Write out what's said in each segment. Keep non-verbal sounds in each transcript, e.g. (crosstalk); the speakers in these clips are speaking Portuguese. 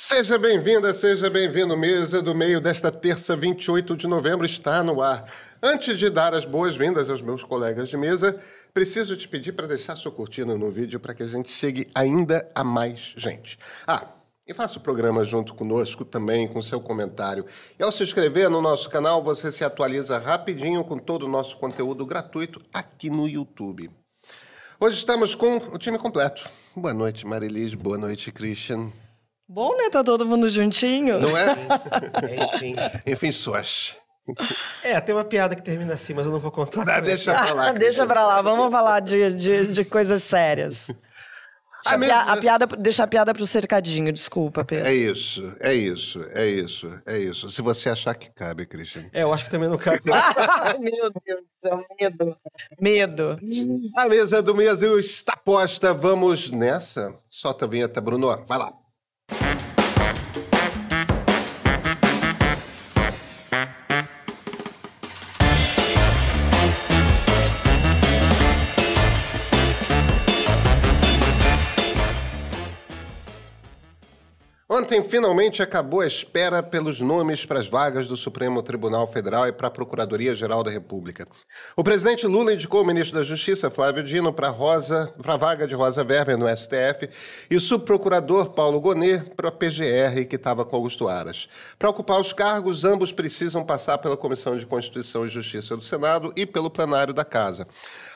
Seja bem-vinda, seja bem-vindo. Mesa do meio desta terça, 28 de novembro, está no ar. Antes de dar as boas-vindas aos meus colegas de mesa, preciso te pedir para deixar sua curtida no vídeo para que a gente chegue ainda a mais gente. Ah, e faça o programa junto conosco também, com seu comentário. E ao se inscrever no nosso canal, você se atualiza rapidinho com todo o nosso conteúdo gratuito aqui no YouTube. Hoje estamos com o time completo. Boa noite, Marilis. Boa noite, Christian. Bom, né? Tá todo mundo juntinho. Não é? Enfim. Enfim, suas. É, tem uma piada que termina assim, mas eu não vou contar. Ah, deixa pra lá. Ah, (laughs) deixa pra lá, vamos falar de, de, de coisas sérias. A Deixa a, mesa- a piada, deixa a piada pro cercadinho, desculpa, Pedro. É isso, é isso, é isso, é isso. Se você achar que cabe, Christian. É, eu acho que também não cabe. (laughs) Meu Deus do céu, medo. Medo. A mesa do Brasil está posta. Vamos nessa? Solta a vinheta, Bruno. Vai lá. Ontem, finalmente, acabou a espera pelos nomes para as vagas do Supremo Tribunal Federal e para a Procuradoria-Geral da República. O presidente Lula indicou o ministro da Justiça, Flávio Dino, para a vaga de Rosa Weber no STF e o subprocurador Paulo Gonet para a PGR, que estava com Augusto Aras. Para ocupar os cargos, ambos precisam passar pela Comissão de Constituição e Justiça do Senado e pelo plenário da Casa.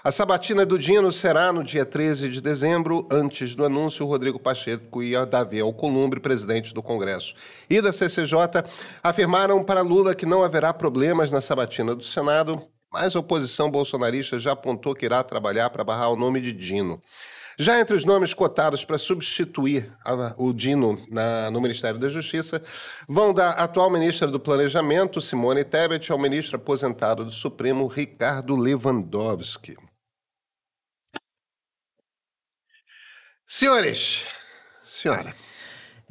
A sabatina do Dino será no dia 13 de dezembro. Antes do anúncio, Rodrigo Pacheco e Davi Alcolumbre, presidente do Congresso e da CCJ, afirmaram para Lula que não haverá problemas na sabatina do Senado, mas a oposição bolsonarista já apontou que irá trabalhar para barrar o nome de Dino. Já entre os nomes cotados para substituir o Dino na- no Ministério da Justiça, vão da atual ministra do Planejamento, Simone Tebet, ao ministro aposentado do Supremo, Ricardo Lewandowski. Senhores, senhora,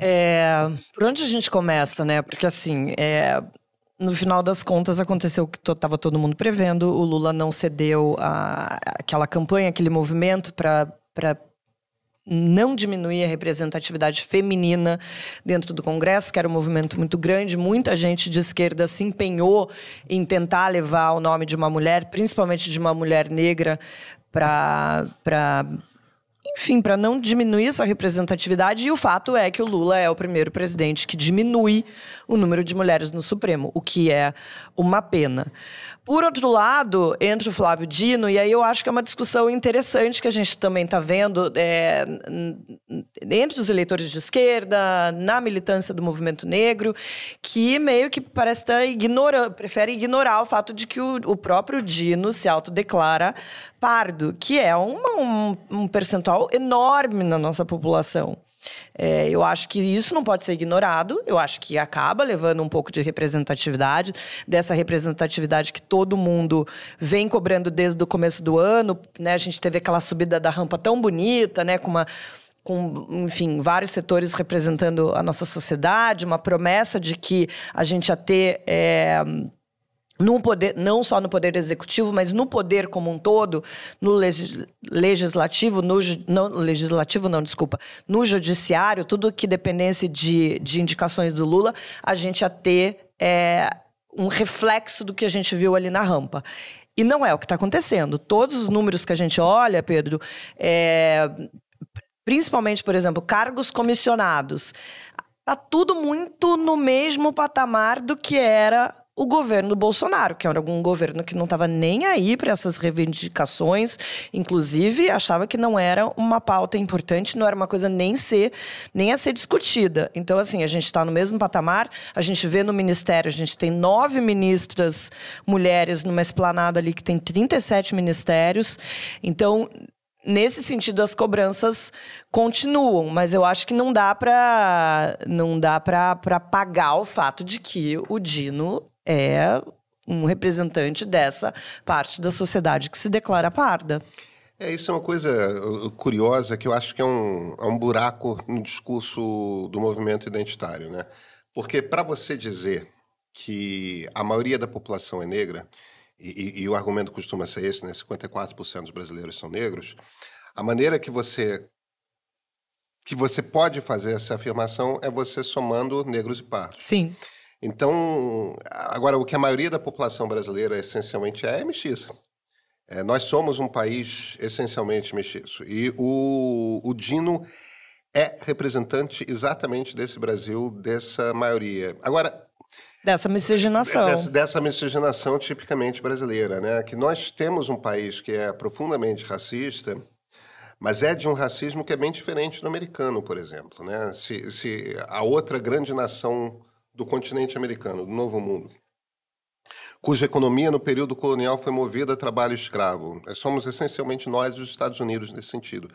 É, por onde a gente começa, né? Porque assim, é, no final das contas aconteceu o que to, tava todo mundo prevendo. O Lula não cedeu a, aquela campanha, aquele movimento para não diminuir a representatividade feminina dentro do Congresso, que era um movimento muito grande. Muita gente de esquerda se empenhou em tentar levar o nome de uma mulher, principalmente de uma mulher negra, para enfim, para não diminuir essa representatividade. E o fato é que o Lula é o primeiro presidente que diminui o número de mulheres no Supremo, o que é uma pena. Por outro lado, entra o Flávio Dino, e aí eu acho que é uma discussão interessante que a gente também está vendo é, entre os eleitores de esquerda, na militância do movimento negro, que meio que parece estar ignorando, prefere ignorar o fato de que o, o próprio Dino se autodeclara pardo, que é uma- um, um percentual enorme na nossa população. É, eu acho que isso não pode ser ignorado. Eu acho que acaba levando um pouco de representatividade, dessa representatividade que todo mundo vem cobrando desde o começo do ano. Né? A gente teve aquela subida da rampa tão bonita, né? com uma com, enfim, vários setores representando a nossa sociedade, uma promessa de que a gente ia ter é, no poder, não só no poder executivo, mas no poder como um todo, no legis- legislativo, no não, legislativo não, desculpa, no judiciário, tudo que dependesse de, de indicações do Lula, a gente ia ter é, um reflexo do que a gente viu ali na rampa. E não é o que está acontecendo. Todos os números que a gente olha, Pedro, é, principalmente, por exemplo, cargos comissionados, tá tudo muito no mesmo patamar do que era o governo do Bolsonaro, que era um governo que não estava nem aí para essas reivindicações, inclusive achava que não era uma pauta importante, não era uma coisa nem ser nem a ser discutida. Então assim a gente está no mesmo patamar, a gente vê no ministério, a gente tem nove ministras mulheres numa esplanada ali que tem 37 ministérios, então Nesse sentido, as cobranças continuam, mas eu acho que não dá para não dá para pagar o fato de que o Dino é um representante dessa parte da sociedade que se declara parda. É, isso é uma coisa uh, curiosa que eu acho que é um, é um buraco no discurso do movimento identitário, né? Porque para você dizer que a maioria da população é negra, e, e- e o argumento costuma ser esse, né? 54% dos brasileiros são negros, a maneira que você que você pode fazer essa afirmação é você somando negros e pardos. Sim. Então, agora, o que a maioria da população brasileira essencialmente é, é mestiça. É, nós somos um país essencialmente mestiço. E o, o Dino é representante exatamente desse Brasil, dessa maioria. Agora. Dessa miscigenação. Dessa, dessa miscigenação tipicamente brasileira, né? Que nós temos um país que é profundamente racista, mas é de um racismo que é bem diferente do americano, por exemplo, né? Se, se a outra grande nação do continente americano, do Novo Mundo, cuja economia no período colonial foi movida a trabalho escravo. Somos essencialmente nós, os Estados Unidos, nesse sentido.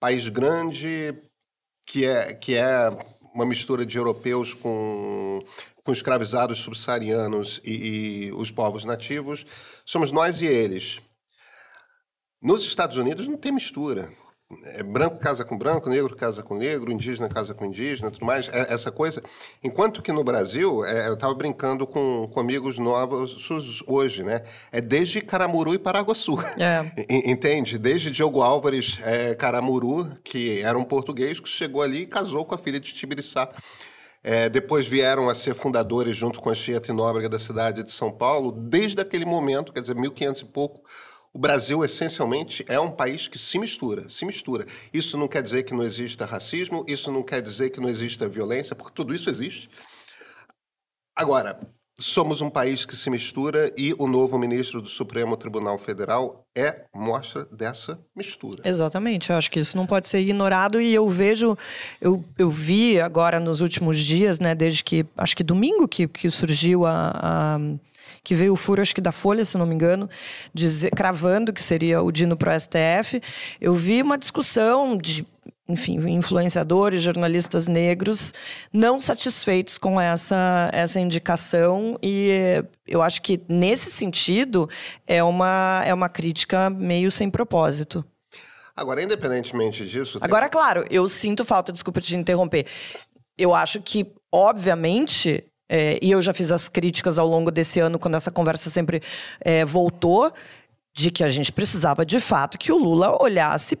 País grande, que é, que é uma mistura de europeus com, com escravizados subsaarianos e, e os povos nativos, somos nós e eles. Nos Estados Unidos não tem mistura. É, branco casa com branco, negro casa com negro, indígena casa com indígena, tudo mais, é, essa coisa. Enquanto que no Brasil, é, eu estava brincando com, com amigos novos hoje, né? É desde Caramuru e Paraguaçu. É. (laughs) Entende? Desde Diogo Álvares é, Caramuru, que era um português que chegou ali e casou com a filha de Tibiriçá. É, depois vieram a ser fundadores, junto com a Chieta e Nóbrega da cidade de São Paulo. Desde aquele momento, quer dizer, 1500 e pouco, o Brasil, essencialmente, é um país que se mistura, se mistura. Isso não quer dizer que não exista racismo, isso não quer dizer que não exista violência, porque tudo isso existe. Agora, somos um país que se mistura e o novo ministro do Supremo Tribunal Federal é mostra dessa mistura. Exatamente, eu acho que isso não pode ser ignorado e eu vejo, eu, eu vi agora nos últimos dias, né, desde que, acho que domingo que, que surgiu a, a que veio o furo, acho que da Folha, se não me engano, dizer, cravando que seria o Dino para o STF. Eu vi uma discussão de enfim, influenciadores, jornalistas negros não satisfeitos com essa, essa indicação e eu acho que nesse sentido é uma, é uma crítica meio sem propósito. Agora, independentemente disso. Agora, tem... claro, eu sinto falta, desculpa te interromper. Eu acho que, obviamente, é, e eu já fiz as críticas ao longo desse ano, quando essa conversa sempre é, voltou, de que a gente precisava de fato que o Lula olhasse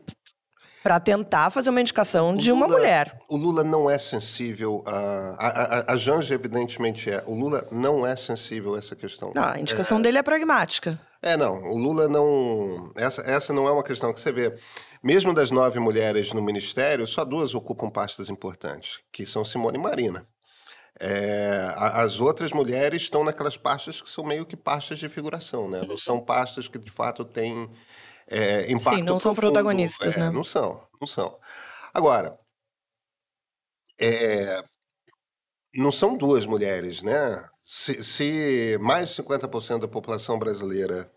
para tentar fazer uma indicação o de uma Lula, mulher. O Lula não é sensível a, a, a, a Janja, evidentemente é. O Lula não é sensível a essa questão. Não, a indicação é, dele é pragmática. É, não. O Lula não. Essa, essa não é uma questão que você vê. Mesmo das nove mulheres no ministério, só duas ocupam pastas importantes, que são Simone e Marina. É, as outras mulheres estão naquelas pastas que são meio que pastas de figuração, né? Não são pastas que de fato têm é, impacto. Sim, não são profundo. protagonistas, é, né? Não são, não são. Agora, é, não são duas mulheres, né? Se, se mais de 50% da população brasileira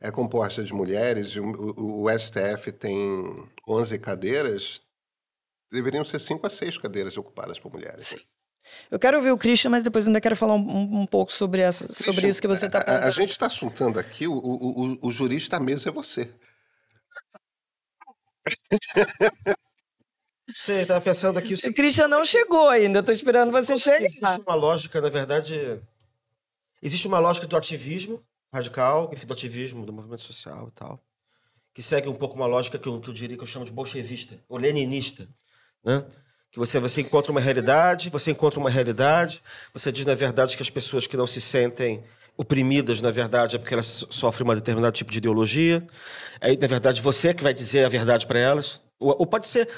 é composta de mulheres e o, o, STF tem 11 cadeiras, deveriam ser cinco a seis cadeiras ocupadas por mulheres. Sim. Eu quero ouvir o Christian, mas depois ainda quero falar um, um pouco sobre, essa, Christian, sobre isso que você está falando. A, a, gente está assuntando aqui, o, o, o, o jurista mesa é você. Sei, estava pensando aqui... O, o Christian não chegou ainda, estou esperando você chegar. Existe uma lógica, na verdade... Existe uma lógica do ativismo radical, enfim, do ativismo, do movimento social e tal, que segue um pouco uma lógica que eu, que eu diria que eu chamo de bolchevista, ou leninista, né? Que você, você encontra uma realidade, você encontra uma realidade, você diz na verdade que as pessoas que não se sentem oprimidas, na verdade, é porque elas sofrem um determinado tipo de ideologia. Aí, na verdade, você é que vai dizer a verdade para elas. Ou, ou, pode ser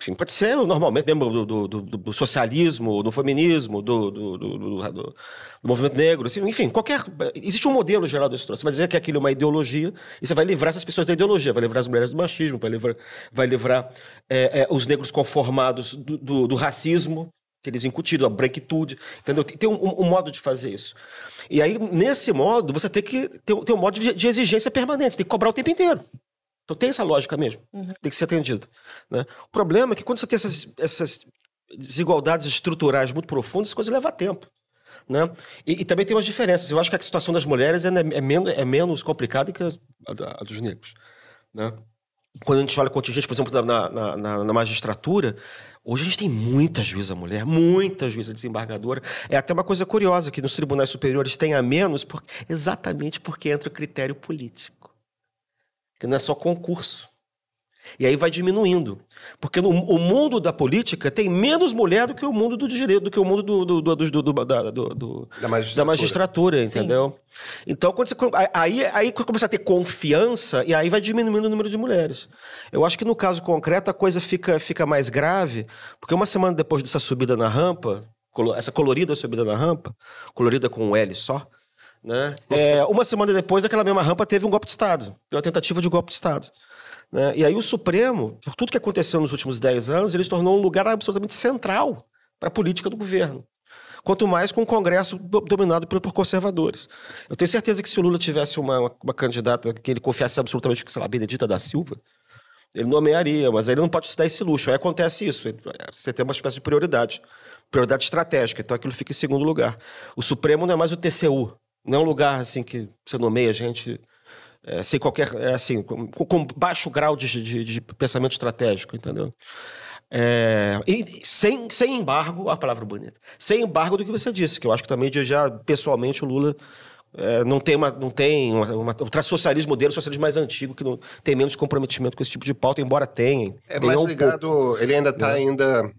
enfim, pode ser normalmente mesmo do, do, do, do socialismo, do feminismo, do, do, movimento negro, assim, enfim, qualquer. Existe um modelo geral desse troço. Você vai dizer que aquilo é uma ideologia e você vai livrar essas pessoas da ideologia, vai livrar as mulheres do machismo, vai livrar, vai livrar é, é, os negros conformados do, racismo que eles incutiram, a branquitude, entendeu? Tem um, um, modo de fazer isso. E aí, nesse modo, você tem que ter, ter um modo de, de exigência permanente, tem que cobrar o tempo inteiro. Então tem essa lógica mesmo, uhum. tem que ser atendido. Né? O problema é que quando você tem essas, essas desigualdades estruturais muito profundas, essa coisa leva tempo. Né? E, e, também tem umas diferenças. Eu acho que a situação das mulheres é, é, menos, é menos complicada que a, a, a dos negros. Né? Quando a gente olha contingente, por exemplo, na, na, na, na, magistratura, hoje a gente tem muita juíza mulher, muita juíza desembargadora. É até uma coisa curiosa que nos tribunais superiores tem a menos, por, exatamente porque entra o critério político que não é só concurso. E aí vai diminuindo. Porque no, o mundo da política tem menos mulher do que o mundo do direito, do que o mundo do, do, do, do, do da, do, Da magistratura. da magistratura, entendeu? Então, quando você, aí, aí começa a ter confiança e aí vai diminuindo o número de mulheres. Eu acho que no caso concreto a coisa fica, fica mais grave, porque uma semana depois dessa subida na rampa, essa colorida subida na rampa, colorida com um L só, né? É, uma semana depois, aquela mesma rampa teve um golpe de Estado, uma tentativa de golpe de Estado. né? E aí o Supremo, por tudo que aconteceu nos últimos 10 anos, ele se tornou um lugar absolutamente central para a política do governo. Quanto mais com o Congresso do- dominado por, conservadores. Eu tenho certeza que se o Lula tivesse uma, uma, uma candidata que ele confiasse absolutamente, sei lá, Benedita da Silva, ele nomearia, mas ele não pode se dar esse luxo. Aí acontece isso. Você tem uma espécie de prioridade. Prioridade estratégica. Então aquilo fica em segundo lugar. O Supremo não é mais o TCU. Não é um lugar assim que você nomeia gente é, sem qualquer. É, assim, com, com baixo grau de, de- de pensamento estratégico, entendeu? É, e sem, sem embargo, a palavra bonita, sem embargo do que você disse, que eu acho que também já- pessoalmente o Lula é, não tem, uma, não tem uma, uma, o socialismo dele, é o socialismo mais antigo, que não tem menos comprometimento com esse tipo de pauta, embora tenha. É mais um ligado, ele ainda está ainda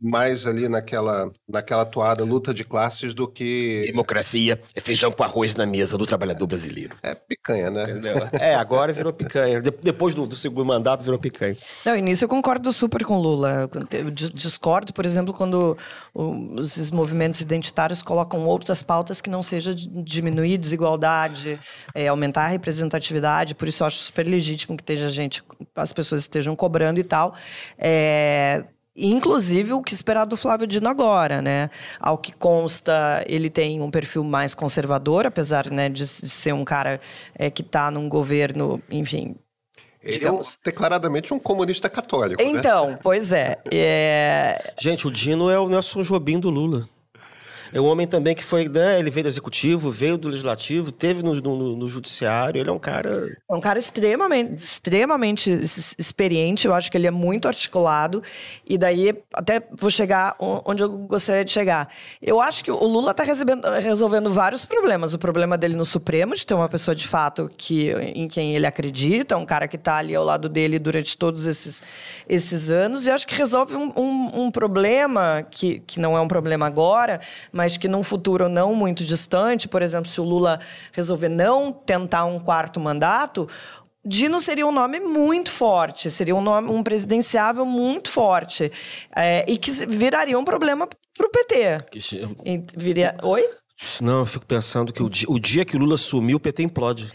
mais ali naquela, naquela toada luta de classes do que Democracia é feijão com arroz na mesa do trabalhador brasileiro. é picanha, né? (laughs) É, agora virou picanha. De- depois do, do segundo mandato virou picanha. Não, e nisso eu concordo super com o Lula. Eu dis- discordo, por exemplo, quando o- esses movimentos identitários colocam outras pautas que não seja diminuir desigualdade, é, aumentar a representatividade. Por isso eu acho super legítimo que esteja gente, as pessoas estejam cobrando e tal. É, Inclusive o que esperar do Flávio Dino agora, né? Ao que consta, ele tem um perfil mais conservador, apesar né, de, de ser um cara é, que está num governo, enfim, Ele é um- declaradamente um comunista católico, né? então, pois é. é. Gente, o Dino é o Nelson Jobim do Lula. É um homem também que foi, né, ele veio do executivo, veio do legislativo, teve no, no- no judiciário, ele é um cara... É um cara extremamente, extremamente experiente, eu acho que ele é muito articulado, e daí até vou chegar onde eu gostaria de chegar. Eu acho que o Lula está resolvendo vários problemas. O problema dele no Supremo, de ter uma pessoa de fato que, em quem ele acredita, um cara que está ali ao lado dele durante todos esses, esses anos, e acho que resolve um, um- um problema que, que não é um problema agora, mas que num futuro não muito distante, por exemplo, se o Lula resolver não tentar um quarto mandato, Dino seria um nome muito forte, seria um nome, um presidenciável muito forte, é, e que viraria um problema para o PT. Viria... Oi? Não, eu fico pensando que o dia, o dia que o Lula sumiu, o PT implode.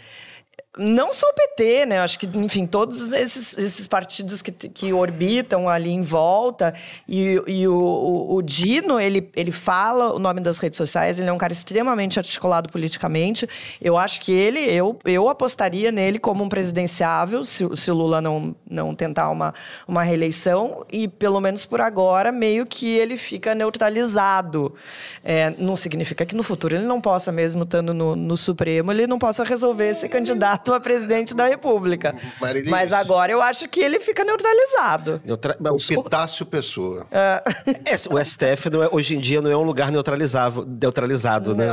Não só o PT, né? Acho que, enfim, todos esses, esses partidos que, que orbitam ali em volta. E, e o, o, o Dino, ele, ele fala o nome das redes sociais, ele é um cara extremamente articulado politicamente. Eu acho que ele, eu, eu apostaria nele como um presidenciável, se, se o Lula não, não tentar uma, uma reeleição. E, pelo menos por agora, meio que ele fica neutralizado. É, não significa que no futuro ele não possa, mesmo estando no, no Supremo, ele não possa resolver ser candidato a presidente da República. Marilice. Mas agora eu acho que ele fica neutralizado. Neutra... O Pitácio Pessoa. É, o STF não é- hoje em dia não é um lugar neutralizável, neutralizado, né?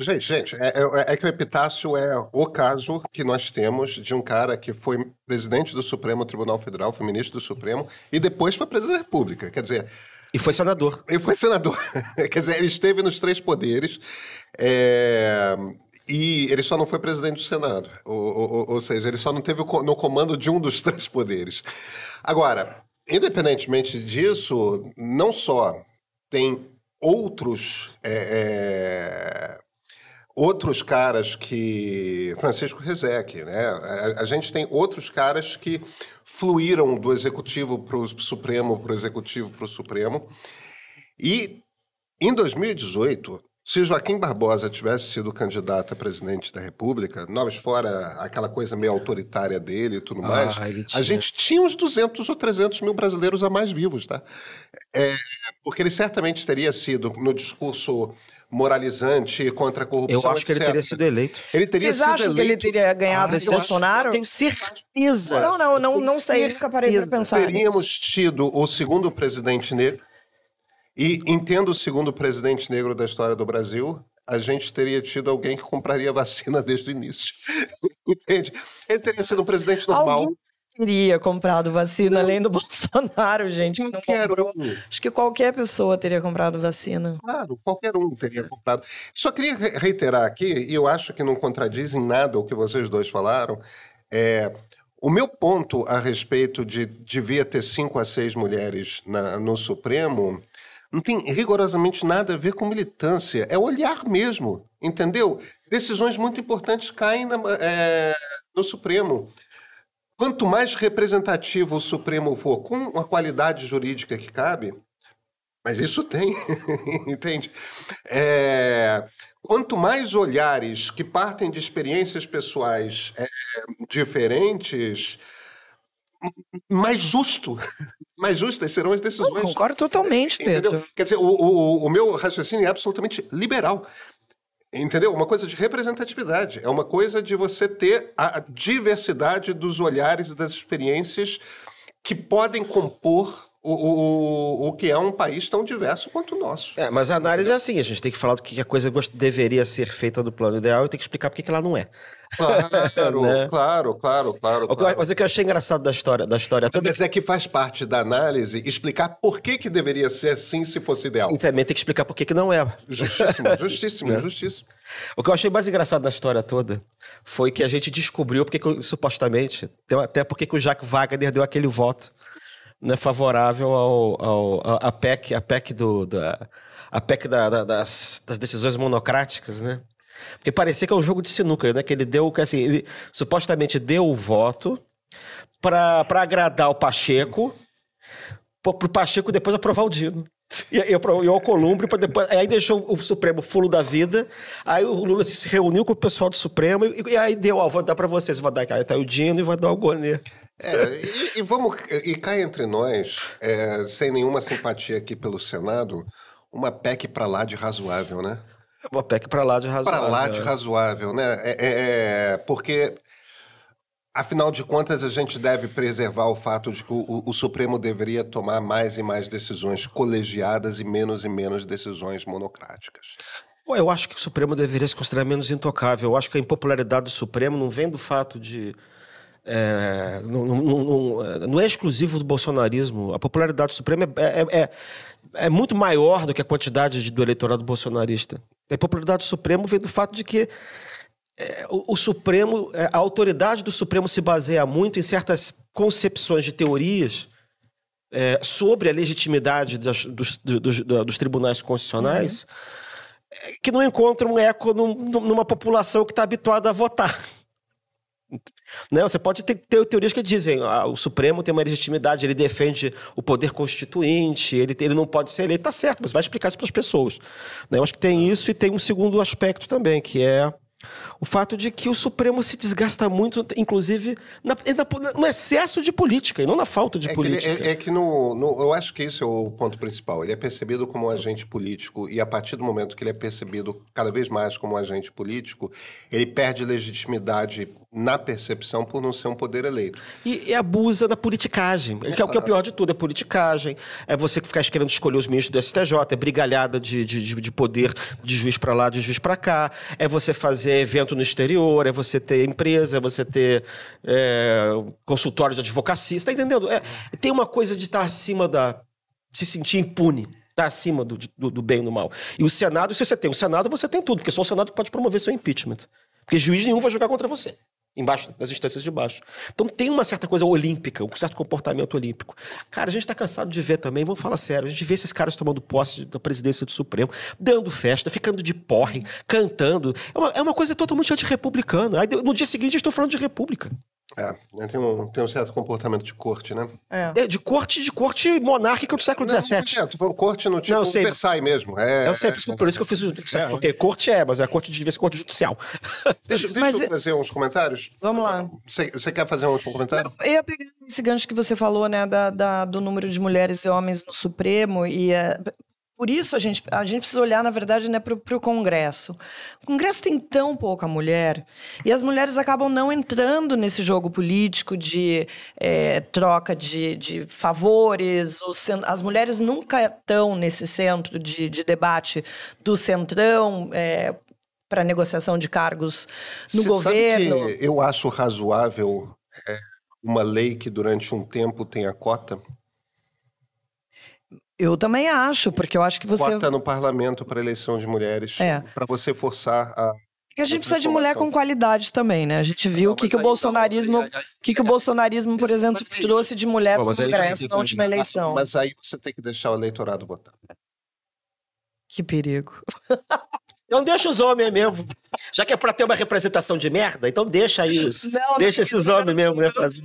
Gente, gente, é, é- é que o Epitácio é o caso que nós temos de um cara que foi presidente do Supremo Tribunal Federal, foi ministro do Supremo, e depois foi presidente da República. Quer dizer, E foi senador. ele foi senador. (laughs) Quer dizer, ele esteve nos três poderes. é, E ele só não foi presidente do Senado. Ou, ou- ou seja, ele só não teve no comando de um dos (laughs) três poderes. Agora, independentemente disso, não só tem outros. é, é, Outros caras que. Francisco Rezec, né? A, a gente tem outros caras que fluíram do executivo para o Supremo, para o executivo para o Supremo. E em 2018, se Joaquim Barbosa tivesse sido candidato a presidente da República, nós fora aquela coisa meio autoritária dele e tudo mais, ele a gente tinha uns 200 ou 300 mil brasileiros a mais vivos, tá? É, porque ele certamente teria sido, no discurso moralizante contra a corrupção, Eu acho que ele teria sido eleito. Ele teria Vocês sido acham que ele eleito teria ganhado Ah, esse eu acho- Bolsonaro? Eu tenho certeza. Não, não, não, Eu não sei, nunca parei pensar. Teríamos tido o segundo presidente negro. E entendo o segundo presidente negro da história do Brasil, a gente teria tido alguém que compraria vacina desde o início. (laughs) Entende? Ele teria sido um presidente normal. Alguém teria comprado vacina além do (laughs) Bolsonaro, gente? que não Qualquer comprou? um. Acho que qualquer pessoa teria comprado vacina. Claro, qualquer um teria comprado. Só queria re- reiterar aqui, e eu acho que não contradiz em nada o que vocês dois falaram, é, o meu ponto a respeito de devia ter cinco a seis mulheres na- no Supremo não tem rigorosamente nada a ver com militância, é olhar mesmo, entendeu? Decisões muito importantes caem na- é, no Supremo. Quanto mais representativo o Supremo for, com a qualidade jurídica que cabe, mas isso tem, (laughs) entende? É, quanto mais olhares que partem de experiências pessoais é, diferentes, mais justo, mais justas serão as decisões. concordo totalmente, Entendeu? Pedro. Quer dizer, o, o, o meu raciocínio é absolutamente liberal. Entendeu? Uma coisa de representatividade. É uma coisa de você ter a diversidade dos olhares e das experiências que podem compor o, o, o que é um país tão diverso quanto o nosso. É, mas a análise é assim, a gente tem que falar do que a coisa deveria ser feita do plano ideal e tem que explicar por que ela não é. Claro, (laughs) Né? claro, claro, claro. O que eu- claro. Mas o que eu achei engraçado da história, da história toda Mas é que faz parte da análise explicar por que, que deveria ser assim se fosse ideal. e também tem que explicar por que que não é. Justíssimo, (laughs) justíssimo, justíssimo. O que eu achei mais engraçado da história toda foi que a gente descobriu porque que, supostamente, até porque que o Jacques Wagner deu aquele voto né, favorável ao, ao, a, PEC, a PEC, do, da, a PEC da- da- das, das decisões monocráticas, né? Porque parecia que é um jogo de sinuca, né? Que ele deu, que assim, ele supostamente deu o voto para agradar o Pacheco, pro, pro Pacheco depois aprovar o Dino. (laughs) E, e, e o Alcolumbre, pra depois, aí deixou o Supremo fulo da vida. Aí o Lula se reuniu com o pessoal do Supremo e, e aí deu, ó, vou dar pra vocês, vou dar aí tá o Dino e vou dar o Gonê. É, e, e vamos, e cá entre nós, é, sem nenhuma simpatia aqui pelo Senado, uma PEC para lá de razoável, né? Uma PEC pra lá de razoável. Para lá de razoável, né? É, é- é, porque, afinal de contas, a gente deve preservar o fato de que o, o- Supremo deveria tomar mais e mais decisões colegiadas e menos e menos decisões monocráticas. Eu acho que o Supremo deveria se considerar menos intocável. Eu acho que a impopularidade do Supremo não vem do fato de. É, não, não- não- não- não é exclusivo do bolsonarismo. A popularidade do Supremo é, é- é- é muito maior do que a quantidade de- do eleitorado bolsonarista. A popularidade do Supremo vem do fato de que é, o, o Supremo, é, a autoridade do Supremo se baseia muito em certas concepções de teorias é, sobre a legitimidade das- dos, dos- dos tribunais constitucionais é, que não encontram eco num- num- numa população que está habituada a votar. Né? Você pode ter, ter teorias que dizem ah, o Supremo tem uma legitimidade, ele defende o poder constituinte, ele, ele não pode ser eleito. Tá certo, mas vai explicar isso para as pessoas. Né? Eu acho que tem isso e tem um segundo aspecto também, que é o fato de que o Supremo se desgasta muito, inclusive, na- na- no excesso de política e não na falta de É que, ele- política. é- é que no, no- eu acho que isso é o ponto principal. Ele é percebido como um agente político e a partir do momento que ele é percebido cada vez mais como um agente político, ele perde legitimidade na percepção por não ser um poder eleito. E, e abusa da politicagem, que é, o que é o pior de tudo, é politicagem. É você que ficar querendo escolher os ministros do STJ, é brigalhada de, de, de- de poder de juiz para lá, de juiz para cá, é você fazer evento no exterior, é você ter empresa, é você ter é, consultório de advocacia, você tá entendendo? É, tem uma coisa de estar acima da... se sentir impune. Está acima do, do, do bem e do mal. E o Senado, se você tem o Senado, você tem tudo, porque só o Senado pode promover seu impeachment. Porque juiz nenhum vai jogar contra você embaixo, nas instâncias de baixo. Então tem uma certa coisa olímpica, um certo comportamento olímpico. Cara, a gente está cansado de ver também, vamos falar sério, a gente vê esses caras tomando posse da presidência do Supremo, dando festa, ficando de porre, cantando. É uma, é uma coisa totalmente antirrepublicana. Aí no dia seguinte estou falando de república. É, tem um, tem um certo comportamento de corte, né? É. É, de corte, de corte monárquica do século Não, XVII. é, tô falando corte no tipo Não, sei. Versailles mesmo. É, Eu sei, por isso- por isso que eu fiz o. Porque corte é, mas a corte devia ser corte judicial. (laughs) Deixa, deixa Mas eu é- trazer uns comentários. Vamos lá. Você, você quer fazer um último comentário? Eu ia pegar esse gancho que você falou, né, da, da- do número de mulheres e homens no Supremo, e é, por isso a gente, a gente precisa olhar, na verdade, né, para o Congresso. O Congresso tem tão pouca mulher, e as mulheres acabam não entrando nesse jogo político de é, troca de, de favores. As mulheres nunca estão nesse centro de, de debate do centrão. para negociação de cargos no Você governo. Sabe que eu acho razoável é, uma lei que durante um tempo tenha cota? Eu também acho, porque eu acho que você. Cota no parlamento para eleição de mulheres, É. para você forçar a. Porque a gente precisa de mulher com qualidade também, né? A gente viu o que, que o aí, bolsonarismo. então, aí- que, que o bolsonarismo, por exemplo, Mas- trouxe de mulher para o aí Congresso na última eleição? Mas aí você tem que deixar o eleitorado votar. Que perigo. (laughs) Então deixa os homens mesmo. Já que é pra ter uma representação de merda, então deixa isso. Não, Deixa esses homens mesmo, né? fazer.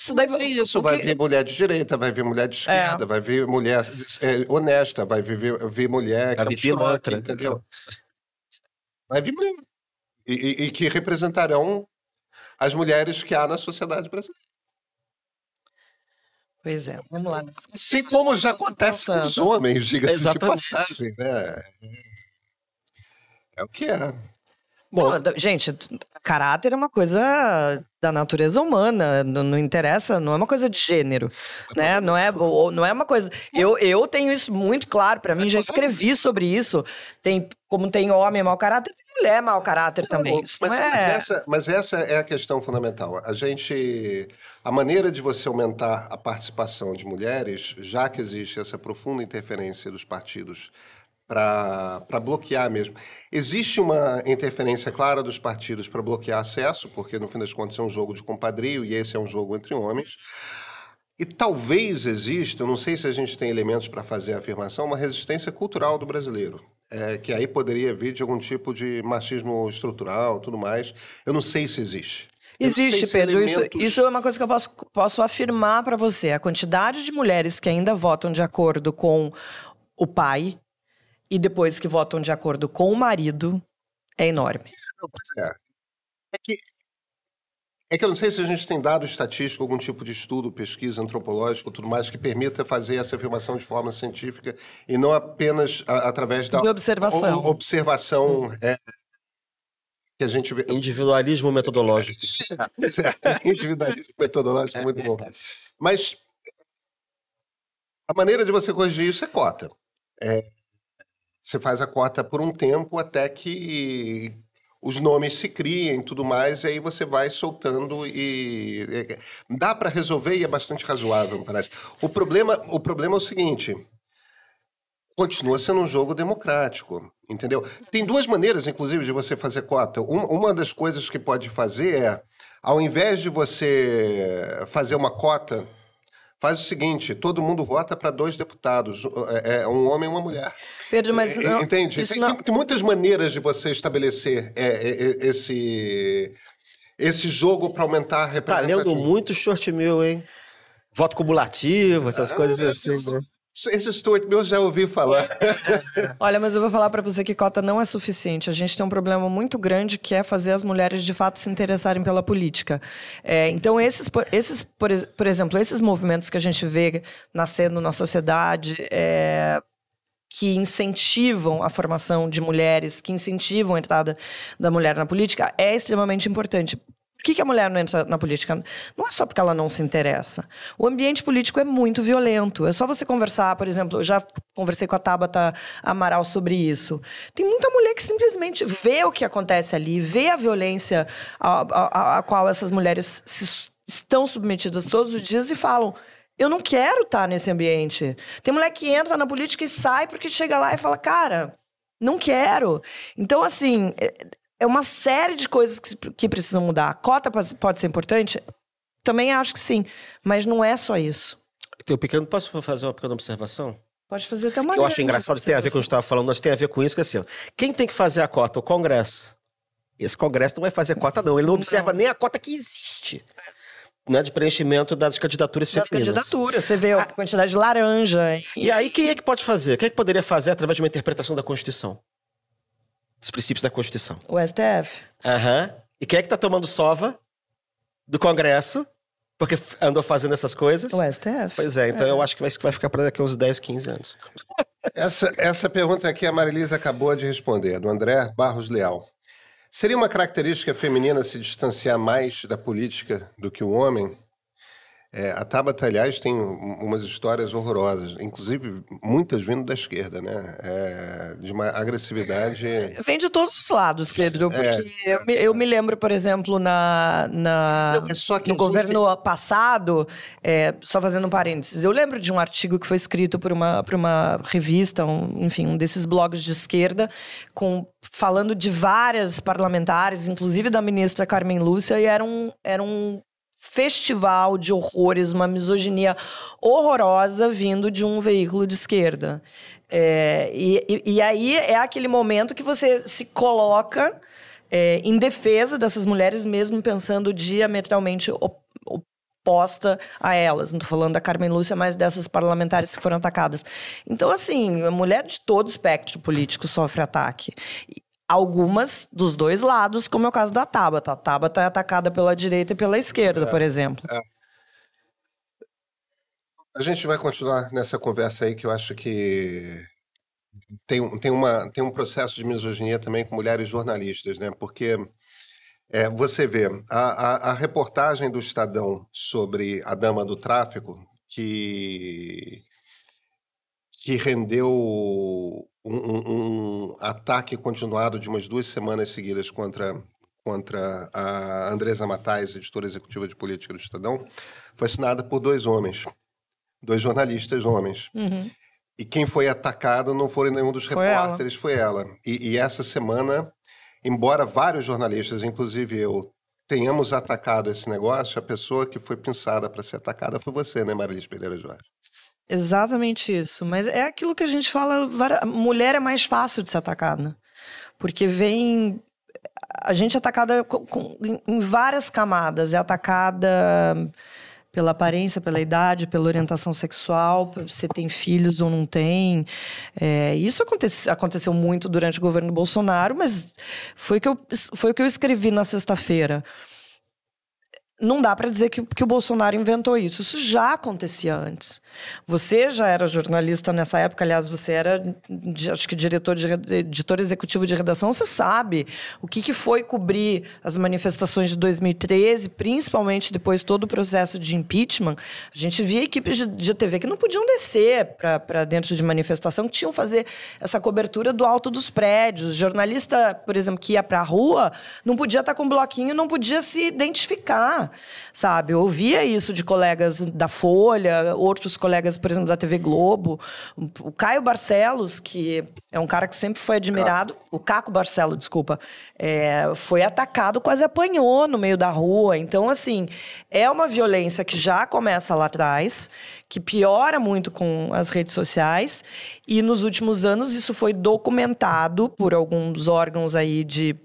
Isso daí é isso, o vai que- vir mulher de direita, vai vir mulher de esquerda, vai vir mulher é, honesta, vai vir, vir mulher que Vai é vir pilantra. entendeu? Vai vir mulher. E, e- e que representarão as mulheres que há na sociedade brasileira. Pois é, vamos lá. Assim como já acontece com os homens, diga-se de passagem, né? É o que é. Bom, Não, gente, caráter é uma coisa da natureza humana, não, não interessa, não é uma coisa de gênero, né? Não é, não é uma coisa. Eu, eu tenho isso muito claro pra mim, já escrevi sobre isso. Tem, como tem homem mau caráter, tem mulher mau caráter também. Mas é. essa, mas essa é a questão fundamental. A gente. A maneira de você aumentar a participação de mulheres, já que existe essa profunda interferência dos partidos para bloquear mesmo. Existe uma interferência clara dos partidos para bloquear acesso, porque no fim das contas é um jogo de compadrio e esse é um jogo entre homens. E talvez exista, eu não sei se a gente tem elementos para fazer a afirmação, uma resistência cultural do brasileiro. é, que aí poderia vir de algum tipo de machismo estrutural tudo mais. Eu não sei se existe. Existe, Pedro. Isso, elementos- isso é uma coisa que eu posso, posso afirmar pra você. A quantidade de mulheres que ainda votam de acordo com o pai e depois que votam de acordo com o marido é enorme. É que, é que eu não sei se a gente tem dado estatístico, algum tipo de estudo, pesquisa antropológico, tudo mais, que permita fazer essa afirmação de forma científica e não apenas a- através da De observação. o- observação é, que a gente vê. individualismo metodológico. Pois é, individualismo metodológico é muito bom. Mas a maneira de você corrigir isso é cota. É, você faz a cota por um tempo até que os nomes se criem e tudo mais, e aí você vai soltando e dá para resolver e é bastante razoável, parece. O problema, o problema é o seguinte, continua sendo um jogo democrático, entendeu? Tem duas maneiras, inclusive, de você fazer cota. Um- uma das coisas que pode fazer é, ao invés de você fazer uma cota, faz o seguinte: todo mundo vota para dois deputados, é, é um homem e uma mulher. Pedro, mas É, não- Entende? isso Tem, não- tem- muitas maneiras de você estabelecer é, é, é, esse, esse jogo para aumentar a Tá representatividade. lendo muito short meu, hein? Voto cumulativo, essas coisas assim. né? Esse Stuart eu já ouvi falar. (laughs) Olha, mas eu vou falar pra você que cota não é suficiente. A gente tem um problema muito grande que é fazer as mulheres de fato se interessarem pela política. É, então, esses, por- esses por, por exemplo, esses movimentos que a gente vê nascendo na sociedade, é, que incentivam a formação de mulheres, que incentivam a entrada da mulher na política, é extremamente importante. Por que, que a mulher não entra na política? Não é só porque ela não se interessa. O ambiente político é muito violento. É só você conversar, por exemplo, eu já conversei com a Tabata Amaral sobre isso. Tem muita mulher que simplesmente vê o que acontece ali, vê a violência a, a- a qual essas mulheres se- estão submetidas todos os dias e falam. Eu não quero estar nesse ambiente. Tem mulher que entra na política e sai porque chega lá e fala, cara, não quero. Então, assim, é- uma série de coisas que, que precisam mudar. A cota pode- ser importante? Também acho que sim. Mas não é só isso. Tem um pequeno, posso fazer uma pequena observação? Pode fazer até uma. Que eu acho engraçado, tem a ver com o que a gente estava falando, mas tem a ver com isso, que assim, ó, quem tem que fazer a cota? O Congresso. Esse Congresso não vai fazer cota, não. Ele não observa nem a cota que existe. Né, de preenchimento das candidaturas Das femininas. candidaturas. Você vê a quantidade de laranja. E aí, quem é que pode fazer? Quem é que poderia fazer através de uma interpretação da Constituição? Dos princípios da Constituição. O STF. Aham. E quem é que tá tomando sova do Congresso? Porque andou fazendo essas coisas? O STF. Pois é, então eu acho que vai, isso vai ficar para daqui a uns 10, 15 anos. Essa, essa pergunta aqui a Marilisa acabou de responder, do André Barros Leal. Seria uma característica feminina se distanciar mais da política do que o homem? É, a Tabata, aliás, tem um- umas histórias horrorosas, inclusive muitas vindo da esquerda, né? É, de uma agressividade. Vem de todos os lados, Pedro, É. porque eu, me, eu me lembro, por exemplo, na, na, é só que no a gente- governo passado, é, só fazendo um parênteses, eu lembro de um artigo que foi escrito por uma, por uma revista, um, enfim, um desses blogs de esquerda, com, falando de várias parlamentares, inclusive da ministra Carmen Lúcia, e era um, era um festival de horrores, uma misoginia horrorosa vindo de um veículo de esquerda. É, e, e- aí é aquele momento que você se coloca é, em defesa dessas mulheres, mesmo pensando diametralmente op- oposta a elas. Não estou falando da Carmen Lúcia, mas dessas parlamentares que foram atacadas. Então, assim, a mulher de todo espectro político sofre ataque. Algumas dos dois lados, como é o caso da Tabata. A Tabata é atacada pela direita e pela esquerda, por exemplo. A gente vai continuar nessa conversa aí que eu acho que tem, um- tem, uma, tem um processo de misoginia também com mulheres jornalistas, né? Porque é, você vê a, a, a reportagem do Estadão sobre a dama do tráfico que que rendeu um, um- um ataque continuado de umas duas semanas seguidas contra contra a Andresa Matais, editora executiva de política do Estadão, foi assinada por dois homens, dois jornalistas homens. Uhum. E quem foi atacado não foi nenhum dos Foi ela. repórteres, foi ela. E, e essa semana, embora vários jornalistas, inclusive eu, tenhamos atacado esse negócio, a pessoa que foi pensada para ser atacada foi você, né, Marilis Pereira Jorge? Exatamente isso. Mas é aquilo que a gente fala. Mulher é mais fácil de ser atacada. Porque vem. A gente é atacada com- com- em- em várias camadas. É atacada pela aparência, pela idade, pela orientação sexual, se tem filhos ou não tem. É, isso acontece- aconteceu muito durante o governo Bolsonaro, mas foi o que eu, foi o que eu escrevi na sexta-feira não dá para dizer que, que o Bolsonaro inventou isso. Isso já acontecia antes. Você já era jornalista nessa época, aliás, você era, acho que diretor de, editor executivo de redação. Você sabe o que, que foi cobrir as manifestações de 2013, principalmente depois todo o processo de impeachment. A gente via equipes de, de TV que não podiam descer para dentro de manifestação, que tinham fazer essa cobertura do alto dos prédios. Jornalista, por exemplo, que ia para a rua, não podia estar com um bloquinho, não podia se identificar, sabe? Eu ouvia isso de colegas da Folha, outros colegas, por exemplo, da TV Globo. O Caio Barcelos, que é um cara que sempre foi admirado, o Caco Barcelo, desculpa, é, foi atacado, quase apanhou no meio da rua. Então, assim, é uma violência que já começa lá atrás, que piora muito com as redes sociais, e nos últimos anos isso foi documentado por alguns órgãos aí de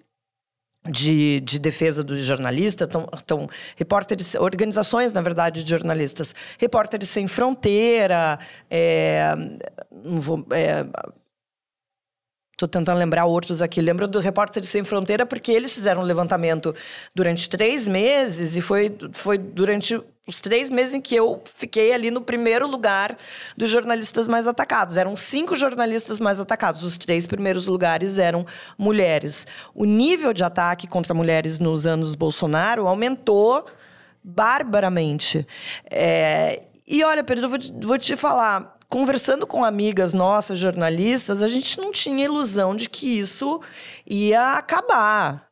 de, de defesa do jornalista, estão, repórteres, organizações, na verdade, de jornalistas, repórteres sem fronteira, é, não vou, é, Estou tentando lembrar outros aqui. Lembro do Repórteres Sem Fronteira, porque eles fizeram um levantamento durante três meses, e foi, foi durante os três meses em que eu fiquei ali no primeiro lugar dos jornalistas mais atacados. Eram cinco jornalistas mais atacados. Os três primeiros lugares eram mulheres. O nível de ataque contra mulheres nos anos Bolsonaro aumentou barbaramente. É, e olha, Pedro, eu vou te, vou te falar. Conversando com amigas nossas, jornalistas, a gente não tinha ilusão de que isso ia acabar.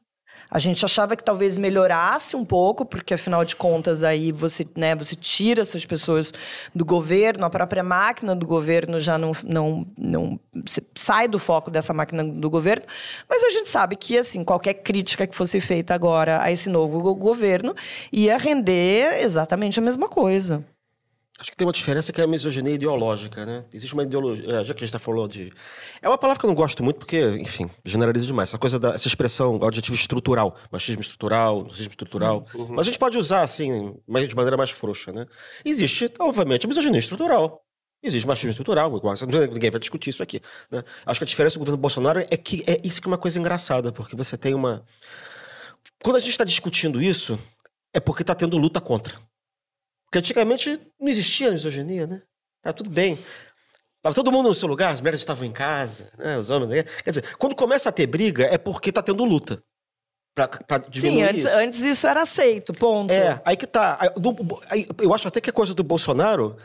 A gente achava que talvez melhorasse um pouco, porque afinal de contas aí você, né, você tira essas pessoas do governo, a própria máquina do governo já não, não, não sai do foco dessa máquina do governo, mas a gente sabe que assim qualquer crítica que fosse feita agora a esse novo go- governo ia render exatamente a mesma coisa. Acho que tem uma diferença que é a misoginia ideológica, né? Existe uma ideologia. é, Já que a gente está falando de. É uma palavra que eu não gosto muito porque, enfim, generaliza demais. Essa coisa da. Essa expressão, o adjetivo estrutural. Machismo estrutural, racismo estrutural. Mas a gente pode usar, assim, mas de maneira mais frouxa, né? Existe, obviamente, a misoginia estrutural. Existe machismo estrutural, igual- (laughs) ninguém vai discutir isso aqui. Né? Acho que a diferença do governo Bolsonaro é que é isso que é uma coisa engraçada, porque você tem uma. Quando a gente está discutindo isso, é porque está tendo luta contra. Porque antigamente não existia misoginia, né? Tá tudo bem. Tava todo mundo no seu lugar, as mulheres estavam em casa, né? Os homens. Né? Quer dizer, quando começa a ter briga, é porque tá tendo luta. pra, pra Sim, antes, isso. antes isso era aceito, ponto. É, aí que tá. Eu acho até que a coisa do Bolsonaro,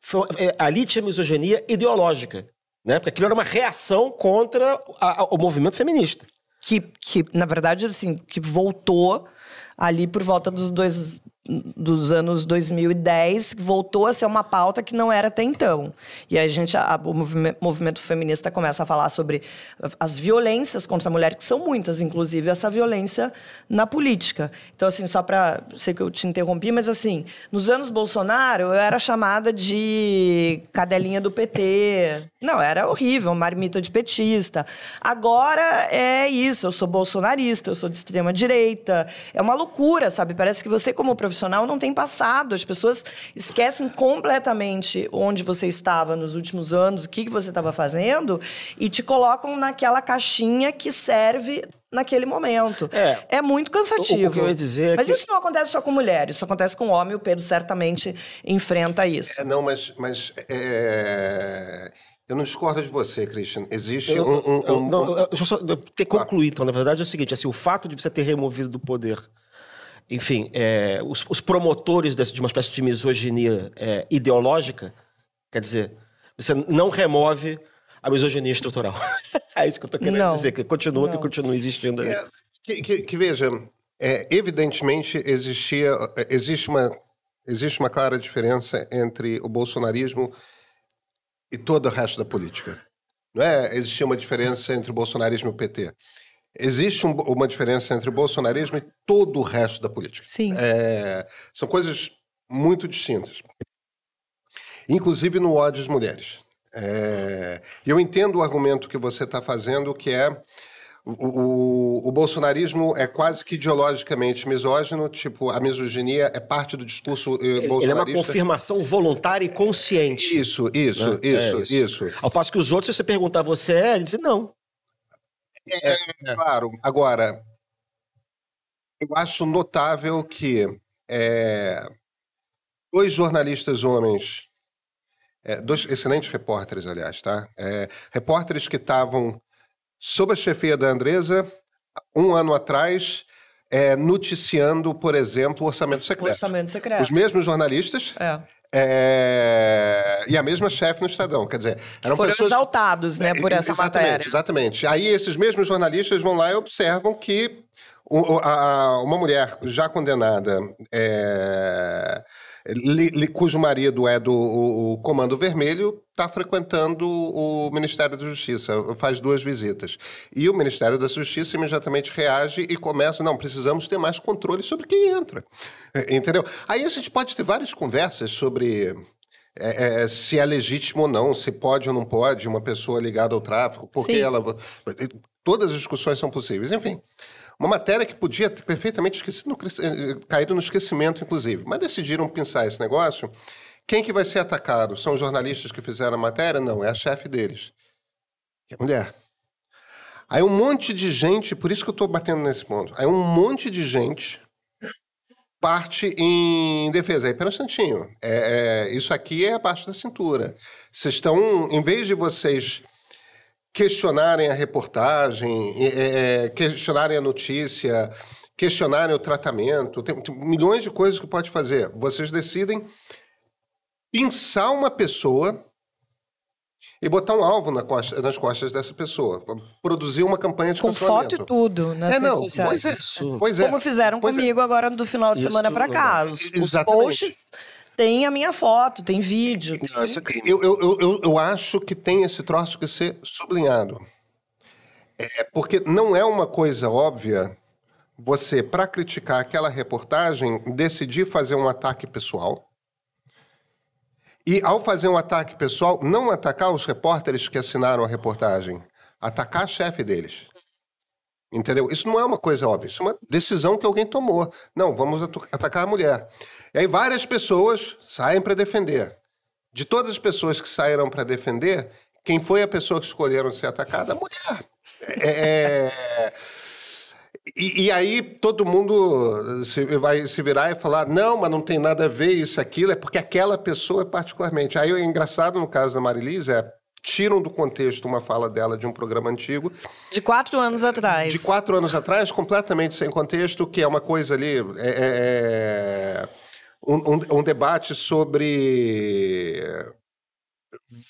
foi- é, ali tinha misoginia ideológica, né? Porque aquilo era uma reação contra a- a- o movimento feminista. que, que, na verdade, assim, que voltou ali por volta dos dois dos anos 2010, voltou a ser uma pauta que não era até então. E a gente, a- o movime- movimento feminista começa a falar sobre as violências contra a mulher, que são muitas, inclusive essa violência na política. Então, assim, só para sei que eu te interrompi, mas assim, nos anos Bolsonaro, eu era chamada de cadelinha do PT. Não, era horrível, marmita de petista. Agora é isso, eu sou bolsonarista, eu sou de extrema direita. É uma loucura, sabe? Parece que você, como profissional, não tem passado. As pessoas esquecem completamente onde você estava nos últimos anos, o que que você estava fazendo, e te colocam naquela caixinha que serve naquele momento. É. muito cansativo. O- o que eu ia dizer é Mas que- isso não acontece só com mulheres, isso acontece com homem. O Pedro certamente enfrenta isso. É, não, mas, mas é, eu não discordo de você, Christian. Existe Eu, um. um- eu- um- não, eu- deixa eu só eu ter que concluir, então. Na verdade, é o seguinte: assim, o fato de você ter removido do poder, enfim, é, os, os promotores desse- de uma espécie de misoginia é, ideológica, quer dizer, você não remove a misoginia estrutural. (laughs) é isso que eu estou querendo Não. dizer, que continua, que Não. continua existindo. aí. É, que, que- que veja, é, evidentemente existia, existe uma, existe uma clara diferença entre o bolsonarismo e todo o resto da política. Não é? Existia uma diferença entre o bolsonarismo e o PT. Existe um- uma diferença entre o bolsonarismo e todo o resto da política. Sim. É, são coisas muito distintas. Inclusive no ódio às mulheres. É, e eu entendo o argumento que você está fazendo, que é o, o- o bolsonarismo é quase que ideologicamente misógino, tipo, a misoginia é parte do discurso eh, Ele, ele é uma bolsonarista. confirmação voluntária e consciente. Isso, isso, né? isso, É isso, Ao passo que os outros, se você perguntar, você é? Ele diz, não. Claro. Agora, eu acho notável que é, dois jornalistas homens, é, dois excelentes repórteres, aliás, tá? É, repórteres que estavam sob a chefia da Andresa um ano atrás, é, noticiando, por exemplo, o orçamento O secreto. orçamento secreto. Os mesmos jornalistas É. é, e a mesma chefe no Estadão. Quer dizer, eram Foram pessoas exaltados, né, por essa exatamente, matéria. Exatamente. Aí esses mesmos jornalistas vão lá e observam que uma mulher já condenada, é, li- li- cujo marido é do o- o Comando Vermelho, está frequentando o Ministério da Justiça, faz duas visitas. E o Ministério da Justiça imediatamente reage e começa, não, precisamos ter mais controle sobre quem entra. É, Entendeu? Aí a gente pode ter várias conversas sobre é, é, se é legítimo ou não, se pode ou não pode uma pessoa ligada ao tráfico, porque Sim. ela. Todas as discussões são possíveis. Enfim, uma matéria que podia ter perfeitamente esquecido cres- eh, caído no esquecimento, inclusive. Mas decidiram pensar esse negócio. Quem que vai ser atacado? São os jornalistas que fizeram a matéria? Não, é a chefe deles. Que é mulher. Aí um monte de gente, por isso que eu estou batendo nesse ponto, aí um monte de gente parte em defesa. Aí, pera um instantinho. É, é, isso aqui é abaixo da cintura. Vocês estão, em vez de vocês questionarem a reportagem, é, é, questionarem a notícia, questionarem o tratamento, tem, tem milhões de coisas que pode fazer. Vocês decidem pensar uma pessoa e botar um alvo na costa- nas costas dessa pessoa, produzir uma campanha de Com foto e tudo nas É, não, redes sociais. pois é, Isso. pois é. Como fizeram Pois é. comigo agora do final de Isso semana não cá. Os, os posts têm a minha foto, tem vídeo. tem- Não, isso é crime. Eu, eu, eu, eu, acho que tem esse troço que ser sublinhado. É porque não é uma coisa óbvia você, para criticar aquela reportagem, decidir fazer um ataque pessoal. E, ao fazer um ataque pessoal, não atacar os repórteres que assinaram a reportagem, atacar a chefe deles. Entendeu? Isso não é uma coisa óbvia, isso é uma decisão que alguém tomou. Não, vamos atacar a mulher. E aí várias pessoas saem para defender. De todas as pessoas que saíram para defender, quem foi a pessoa que escolheram ser atacada? A mulher. É, é, E, e aí todo mundo se, vai se virar e falar: não, mas não tem nada a ver isso, aquilo, é porque aquela pessoa particularmente. Aí o engraçado no caso da Marilise é tiram do contexto uma fala dela de um programa antigo, De quatro anos atrás. de quatro anos atrás, completamente sem contexto, que é uma coisa ali. é- é- é um, um- um debate sobre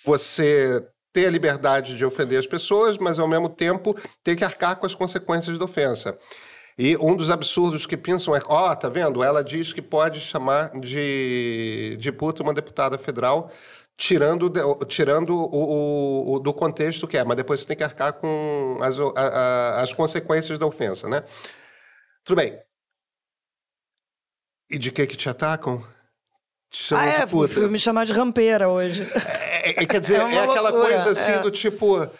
você ter a liberdade de ofender as pessoas, mas ao mesmo tempo ter que arcar com as consequências da ofensa. E um dos absurdos que pensam é, ó, tá vendo? Ela diz que pode chamar de, de puta uma deputada federal, tirando, tirando o, o- o- do contexto que é, mas depois você tem que arcar com as, a- a- as consequências da ofensa, né? Tudo bem. E de que que te atacam? Te chamam Ah, de é, puta. fui me chamar de rampeira hoje. É, é, quer dizer, (laughs) É é, aquela loucura, coisa assim é. do tipo. é-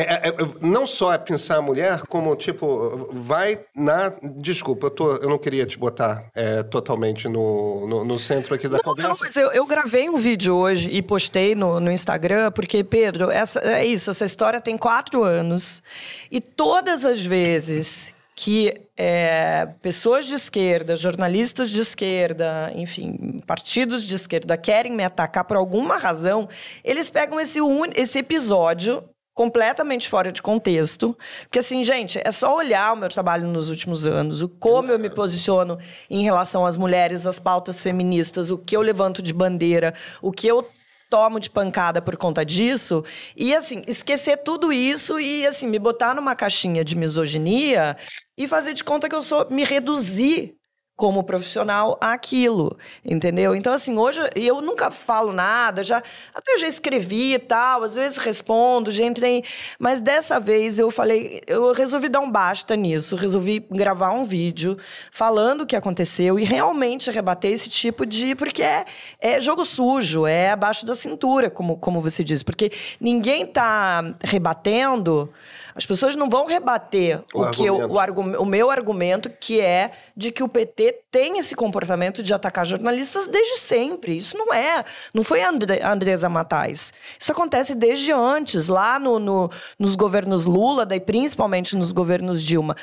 é- é- não só é pensar a mulher, como tipo, vai na. Desculpa, eu, tô, eu não queria te botar é, totalmente no, no, no centro aqui da Não, conversa. mas eu, eu gravei um vídeo hoje e postei no, no Instagram, porque, Pedro, essa, é isso, essa história tem quatro anos. E todas as vezes que é, pessoas de esquerda, jornalistas de esquerda, enfim, partidos de esquerda querem me atacar por alguma razão, eles pegam esse, un- esse episódio completamente fora de contexto. Porque, assim, gente, é só olhar o meu trabalho nos últimos anos, o como eu me posiciono em relação às mulheres, às pautas feministas, o que eu levanto de bandeira, o que eu tomo de pancada por conta disso. E, assim, esquecer tudo isso e, assim, me botar numa caixinha de misoginia e fazer de conta que eu sou... Me reduzir como profissional àquilo, entendeu? Então, assim, hoje eu nunca falo nada, já até já escrevi e tal, às vezes respondo, já entrei, mas dessa vez eu falei, eu resolvi dar um basta nisso, resolvi gravar um vídeo falando o que aconteceu e realmente rebater esse tipo de, porque é, é jogo sujo, é abaixo da cintura, como, como você disse, porque ninguém tá rebatendo, as pessoas não vão rebater O o, que eu, o argum- o meu argumento, que é de que o PT tem esse comportamento de atacar jornalistas desde sempre. Isso não é. Não foi a Andresa Matais. Isso acontece desde antes, lá no, no- nos governos Lula, daí principalmente nos governos Dilma.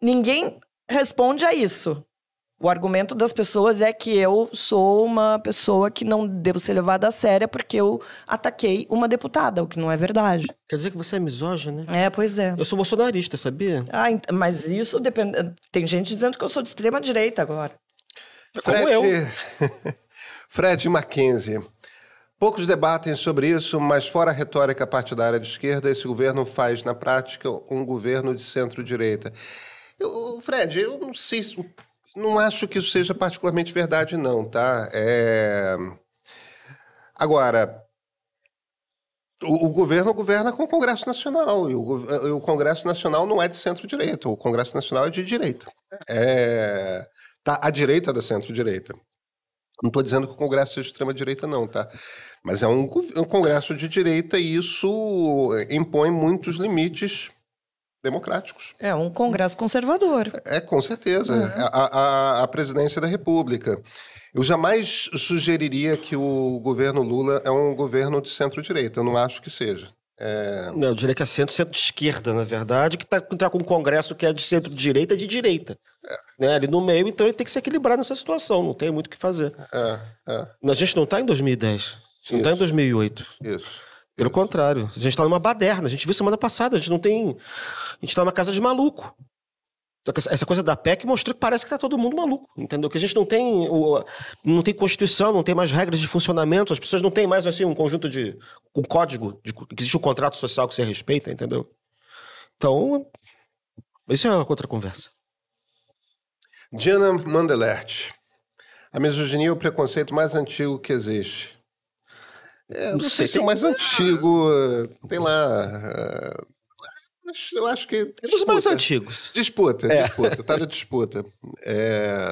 Ninguém responde a isso. O argumento das pessoas é que eu sou uma pessoa que não devo ser levada a séria porque eu ataquei uma deputada, o que não é verdade. Quer dizer que você é misógino, né? É, pois é. Eu sou bolsonarista, sabia? Ah, ent- mas isso depende. Tem gente dizendo que eu sou de extrema direita agora. Como Fred, eu. (laughs) Fred Mackenzie. Poucos debatem sobre isso, mas fora a retórica partidária de esquerda, esse governo faz, na prática, um governo de centro-direita. Eu- Fred, eu não sei, se- não acho que isso seja particularmente verdade, não, tá? É... Agora, o, o governo governa com o Congresso Nacional, e o, gov- e o Congresso Nacional não é de centro-direita, o Congresso Nacional é de direita. É... Tá à direita da centro-direita. Não estou dizendo que o Congresso seja de extrema-direita, não, tá? Mas é um, gov- um Congresso de direita e isso impõe muitos limites democráticos. É um congresso conservador. É, com certeza. A, a- a presidência da República. Eu jamais sugeriria que o governo Lula é um governo de centro-direita. Eu não acho que seja. É, Não, eu diria que é centro, centro-esquerda, na verdade, que está tá com um congresso que é de centro-direita e de direita. Né? Ali no meio, então ele tem que se equilibrar nessa situação, não tem muito o que fazer. é, é, A gente não está em 2010, a gente não está em Isso. 2008. isso. Pelo contrário, a gente está numa baderna. A gente viu semana passada, a gente não tem. A gente está numa casa de maluco. Essa- coisa da PEC mostrou que parece que tá todo mundo maluco, entendeu? Que a gente não tem o, não tem constituição, não tem mais regras de funcionamento, as pessoas não têm mais assim um conjunto de um código, de, que existe um contrato social que você respeita, entendeu? Então, isso é outra conversa. Diana Mandelert. A misoginia é o preconceito mais antigo que existe. É, não, Não sei, sei, se é o tem- mais antigo, eh, sei lá. eh, mas Eu acho que. É dos mais antigos. Disputa, disputa, tá de disputa. É,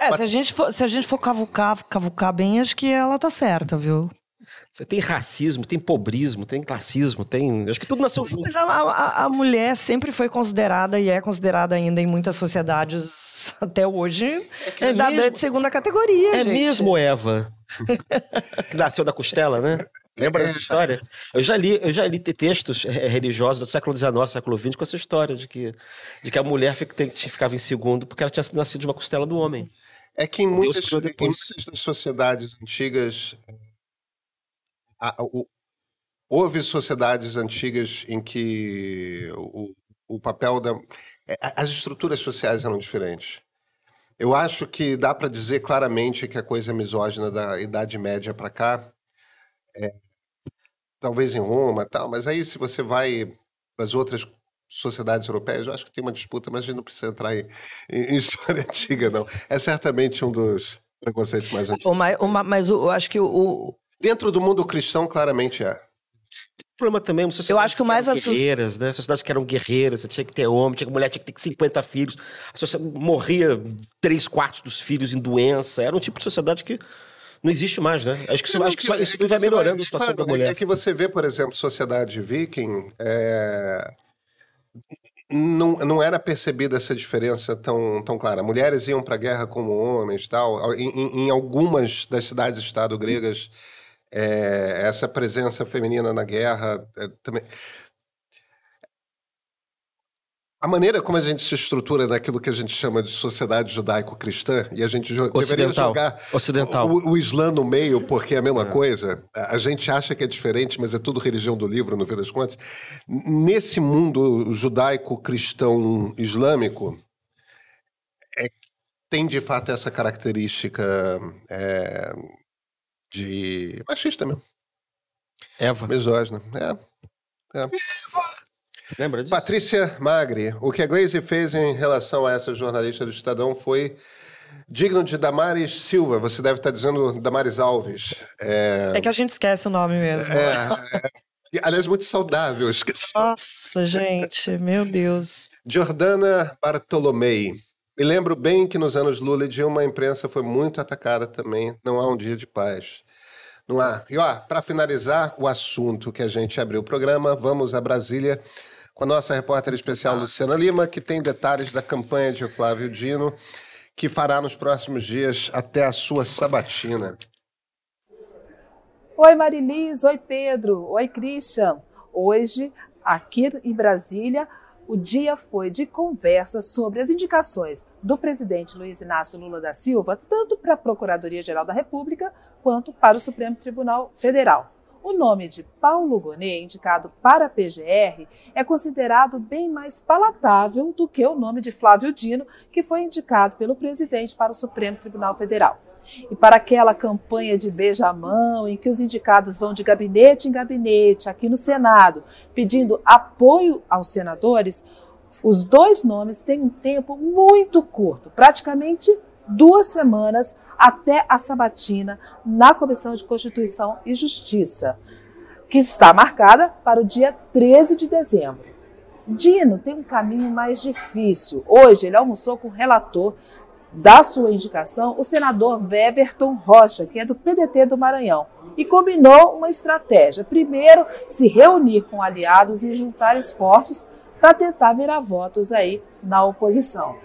É, se a gente for, se a gente for cavucar, cavucar bem, acho que ela tá certa, viu? Você tem racismo, tem pobrismo, tem classismo, tem. Acho que tudo nasceu junto. Mas a, a- a mulher sempre foi considerada e é considerada ainda em muitas sociedades (laughs) até hoje cidadã mesmo? de segunda categoria. É gente. mesmo Eva. (laughs) que nasceu da costela, né? Lembra dessa história? Eu já li, eu já li te- textos eh, religiosos do século XIX, século XX, com essa história de que, de que a mulher ficava em segundo porque ela tinha nascido de uma costela do homem. é que em muitas, em muitas das sociedades antigas, a- o- houve sociedades antigas em que o, o papel da. é, As estruturas sociais eram diferentes. Eu acho que dá para dizer claramente que a coisa misógina da Idade Média para cá, é, talvez em Roma tal, mas aí se você vai para as outras sociedades europeias, eu acho que tem uma disputa, mas a gente não precisa entrar em, em- (laughs) história antiga, não. É certamente um dos preconceitos mais antigos. Mas o- eu acho que o- Dentro do mundo cristão, claramente é. O problema também, uma sociedade Eu acho que o mais eram assus- guerreiras, né? Sociedades que eram guerreiras, você tinha que ter homem, tinha que mulher tinha que ter 50 filhos. A sociedade morria três quartos dos filhos em doença. Era um tipo de sociedade que não existe mais, né? Acho que isso, acho que isso, isso É que vai melhorando a situação claro, da mulher. É que você vê, por exemplo, sociedade viking, é, não, não era percebida essa diferença tão, tão clara. Mulheres iam para a guerra como homens tal. Em, em- em algumas das cidades-estado gregas, é, essa presença feminina na guerra é, também. A maneira como a gente se estrutura naquilo que a gente chama de sociedade judaico-cristã, e a gente jo- deveria Ocidental. jogar Ocidental. o, o Islã no meio, porque é a mesma coisa. A gente acha que é diferente, mas é tudo religião do livro, no fim das contas. Nesse mundo judaico-cristão islâmico, é- tem de fato essa característica é, de machista mesmo, Eva, misógina. É. lembra disso? Patrícia Magri, o que a Glaze fez em relação a essa jornalista do Estadão foi digno de Damares Silva. Você deve estar dizendo Damares Alves. É, é que a gente esquece o nome mesmo. é, é, e, aliás, muito saudável. Esqueci. Nossa, gente, meu Deus. Jordana Bartolomei. Me lembro bem que nos anos Lula e Dilma a imprensa foi muito atacada também. Não há um dia de paz. Não há. E ó, para finalizar o assunto que a gente abriu o programa, vamos a Brasília com a nossa repórter especial Luciana Lima, que tem detalhes da campanha de Flávio Dino, que fará nos próximos dias até a sua sabatina. Oi, Marilis. Oi, Pedro. Oi, Christian. Hoje, aqui em Brasília, o dia foi de conversa sobre as indicações do presidente Luiz Inácio Lula da Silva, tanto para a Procuradoria-Geral da República quanto para o Supremo Tribunal Federal. O nome de Paulo Gonet, indicado para a PGR, é considerado bem mais palatável do que o nome de Flávio Dino, que foi indicado pelo presidente para o Supremo Tribunal Federal. E para aquela campanha de beijamão, em que os indicados vão de gabinete em gabinete aqui no Senado, pedindo apoio aos senadores, os dois nomes têm um tempo muito curto, praticamente duas semanas até a sabatina na Comissão de Constituição e Justiça, que está marcada para o dia 13 de dezembro. Dino tem um caminho mais difícil. Hoje ele almoçou com o relator da sua indicação, o senador Weverton Rocha, que é do PDT do Maranhão, e combinou uma estratégia. Primeiro, se reunir com aliados e juntar esforços para tentar virar votos aí na oposição.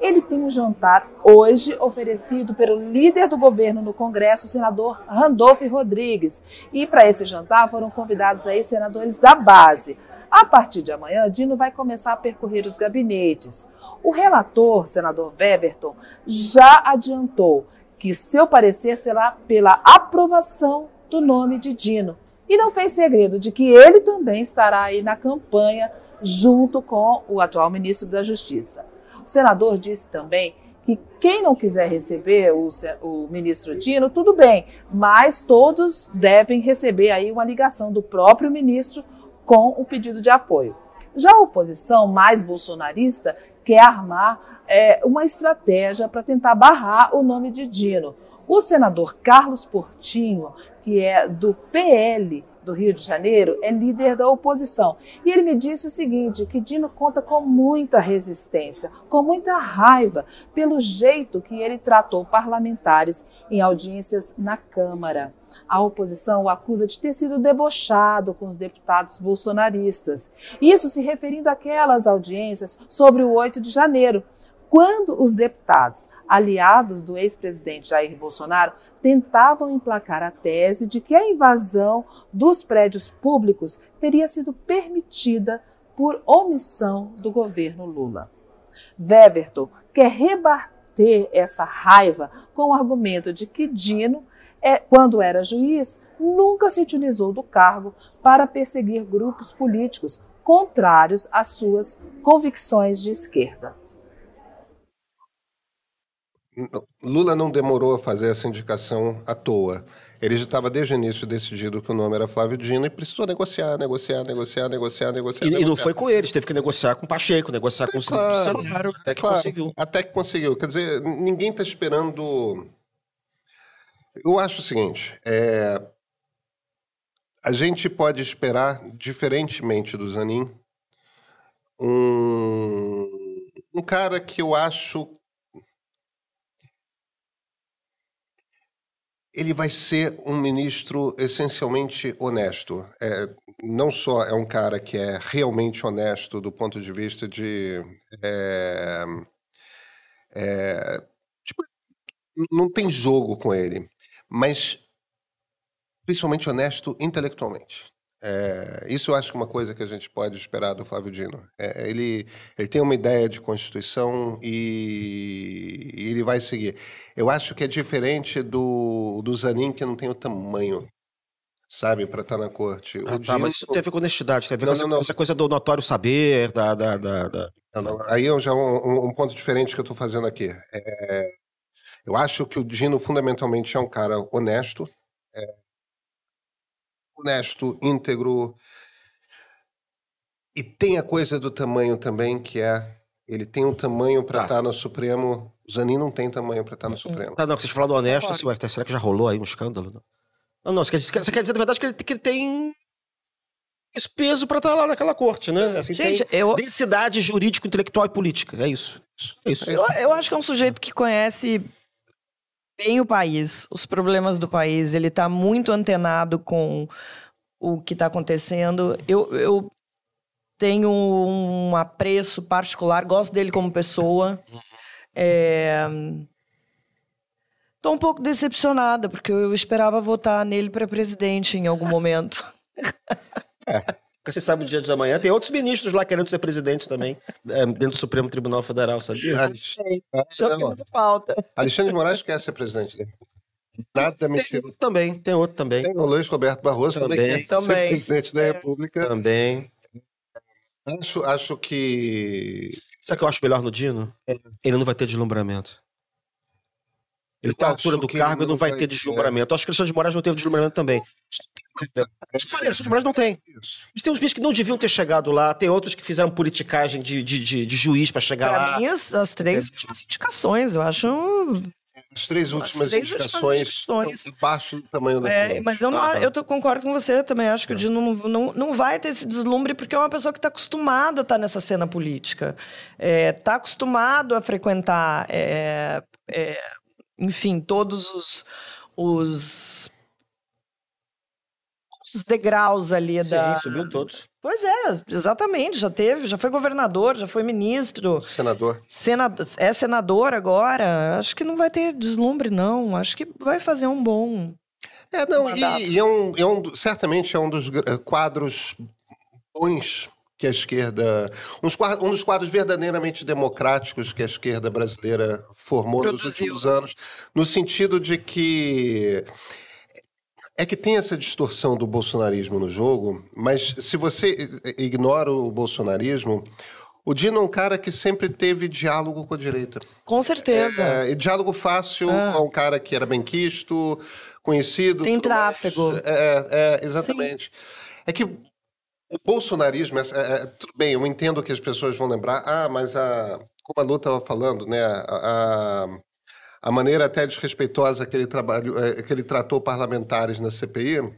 Ele tem um jantar hoje oferecido pelo líder do governo no Congresso, o senador Randolph Rodrigues. E para esse jantar foram convidados aí senadores da base. A partir de amanhã, Dino vai começar a percorrer os gabinetes. O relator, senador Weverton, já adiantou que seu parecer será pela aprovação do nome de Dino. E não fez segredo de que ele também estará aí na campanha junto com o atual ministro da Justiça. O senador disse também que quem não quiser receber o, o, ministro Dino, tudo bem, mas todos devem receber aí uma ligação do próprio ministro com o pedido de apoio. Já a oposição mais bolsonarista quer armar é, uma estratégia para tentar barrar o nome de Dino. O senador Carlos Portinho, que é do PL do Rio de Janeiro, é líder da oposição. E ele me disse o seguinte: que Dino conta com muita resistência, com muita raiva, pelo jeito que ele tratou parlamentares em audiências na Câmara. A oposição o acusa de ter sido debochado com os deputados bolsonaristas. Isso se referindo àquelas audiências sobre o 8 de janeiro, quando os deputados, aliados do ex-presidente Jair Bolsonaro, tentavam emplacar a tese de que a invasão dos prédios públicos teria sido permitida por omissão do governo Lula. Weverton quer rebater essa raiva com o argumento de que Dino, é, quando era juiz, nunca se utilizou do cargo para perseguir grupos políticos contrários às suas convicções de esquerda. Lula não demorou a fazer essa indicação à toa. Ele já estava desde o início decidido que o nome era Flávio Dino e precisou negociar, negociar, negociar, negociar, negociar. E, negociar. e não foi com eles, teve que negociar com o Pacheco, negociar com o Claro, Bolsonaro, até é que claro, conseguiu. Até que conseguiu. Quer dizer, ninguém está esperando. Eu acho o seguinte: é, a gente pode esperar, diferentemente do Zanin, um, um cara que eu acho. Ele vai ser um ministro essencialmente honesto. É, não só é um cara que é realmente honesto do ponto de vista de. é, é, tipo, não tem jogo com ele, mas principalmente honesto intelectualmente. É, isso eu acho que é uma coisa que a gente pode esperar do Flávio Dino. É, ele, ele tem uma ideia de Constituição e, e ele vai seguir. Eu acho que é diferente do, do Zanin, que não tem o tamanho, sabe, para estar na corte. O Ah, tá, Dino- mas isso tem a ver com honestidade, tem a ver Não, com essa, não, não. essa coisa do notório saber, da. da, da, da- Não, não, Aí é já um, um- ponto diferente que eu estou fazendo aqui. É, eu acho que o Dino fundamentalmente é um cara honesto, honesto, íntegro, e tem a coisa do tamanho também, que é ele tem um tamanho para Tá. estar no Supremo. O Zanin não tem tamanho para estar no Supremo. Tá, não, que vocês falaram do honesto, assim, ué, será que já rolou aí um escândalo? Não, não, não você, quer, dizer- você quer dizer, na verdade, que ele, que ele tem esse peso pra estar lá naquela corte, né? Assim, Gente, tem eu, densidade jurídico, intelectual e política. É isso. Isso, É isso. eu, eu acho que é um sujeito que conhece bem o país, os problemas do país. Ele está muito antenado com o que está acontecendo. Eu, eu tenho um apreço particular, gosto dele como pessoa. É... Um pouco decepcionada, porque eu esperava votar nele para presidente em algum momento. (laughs) Porque você sabe o dia da manhã, tem outros ministros lá querendo ser presidente também, é, dentro do Supremo Tribunal Federal, sabia? Alex- Só que não, falta. Alexandre de Moraes quer ser presidente dele. Nada Tem mentira. também, tem outro também. Tem o Luiz Roberto Barroso também, Também. quer ser Também. presidente da República. Também. Acho, acho que Sabe o que eu acho melhor no Dino? Ele não vai ter deslumbramento. Ele Eu tá à altura do cargo e não vai vai ter deslumbramento. Eu acho que o Alexandre de Moraes não teve deslumbramento também. Acho que falei, Alexandre de Moraes não tem. isso. Mas tem uns bichos que não deviam ter chegado lá, tem outros que fizeram politicagem de, de, de, de juiz pra chegar Para lá. mim, as, as três últimas indicações, eu acho. As três últimas três últimas indicações indicações. abaixo do tamanho da É, mas eu, não, Ah, tá. eu tô- concordo com você também. Acho que o Dino não, não, não vai ter esse deslumbre porque é uma pessoa que está acostumada a estar nessa cena política. Está acostumado a frequentar, é, é, enfim, todos os, os, os degraus ali Sim, da. subiu todos. Pois é, exatamente. Já teve, já foi governador, já foi ministro. Senador. Senado, é senador agora. Acho que não vai ter deslumbre, não. Acho que vai fazer um bom. É, não, mandato. e, e é um, é um, certamente é um dos gra- quadros bons que a esquerda. um dos quadros verdadeiramente democráticos que a esquerda brasileira formou nos Produziu. últimos anos, no sentido de que. É que tem essa distorção do bolsonarismo no jogo, mas se você ignora o bolsonarismo, o Dino é um cara que sempre teve diálogo com a direita. Com certeza. É, e diálogo fácil Ah. é um cara que era bem quisto, conhecido. Tem tráfego. É, é, exatamente. É que o bolsonarismo, é, é, tudo bem, eu entendo que as pessoas vão lembrar, ah, mas a, como a Lu estava falando, né, a, a, a maneira até desrespeitosa que ele, trabalhou, é, que ele tratou parlamentares na CPI,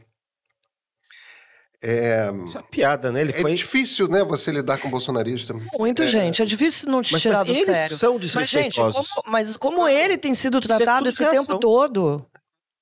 é, Isso é uma piada, né? Ele é foi. difícil, né, você lidar com bolsonarista. Muito, gente. É difícil não te Mas, tirar mas do eles sério. são Mas, gente, desrespeitosos. como, mas como ele tem sido é tratado esse reação. tempo todo?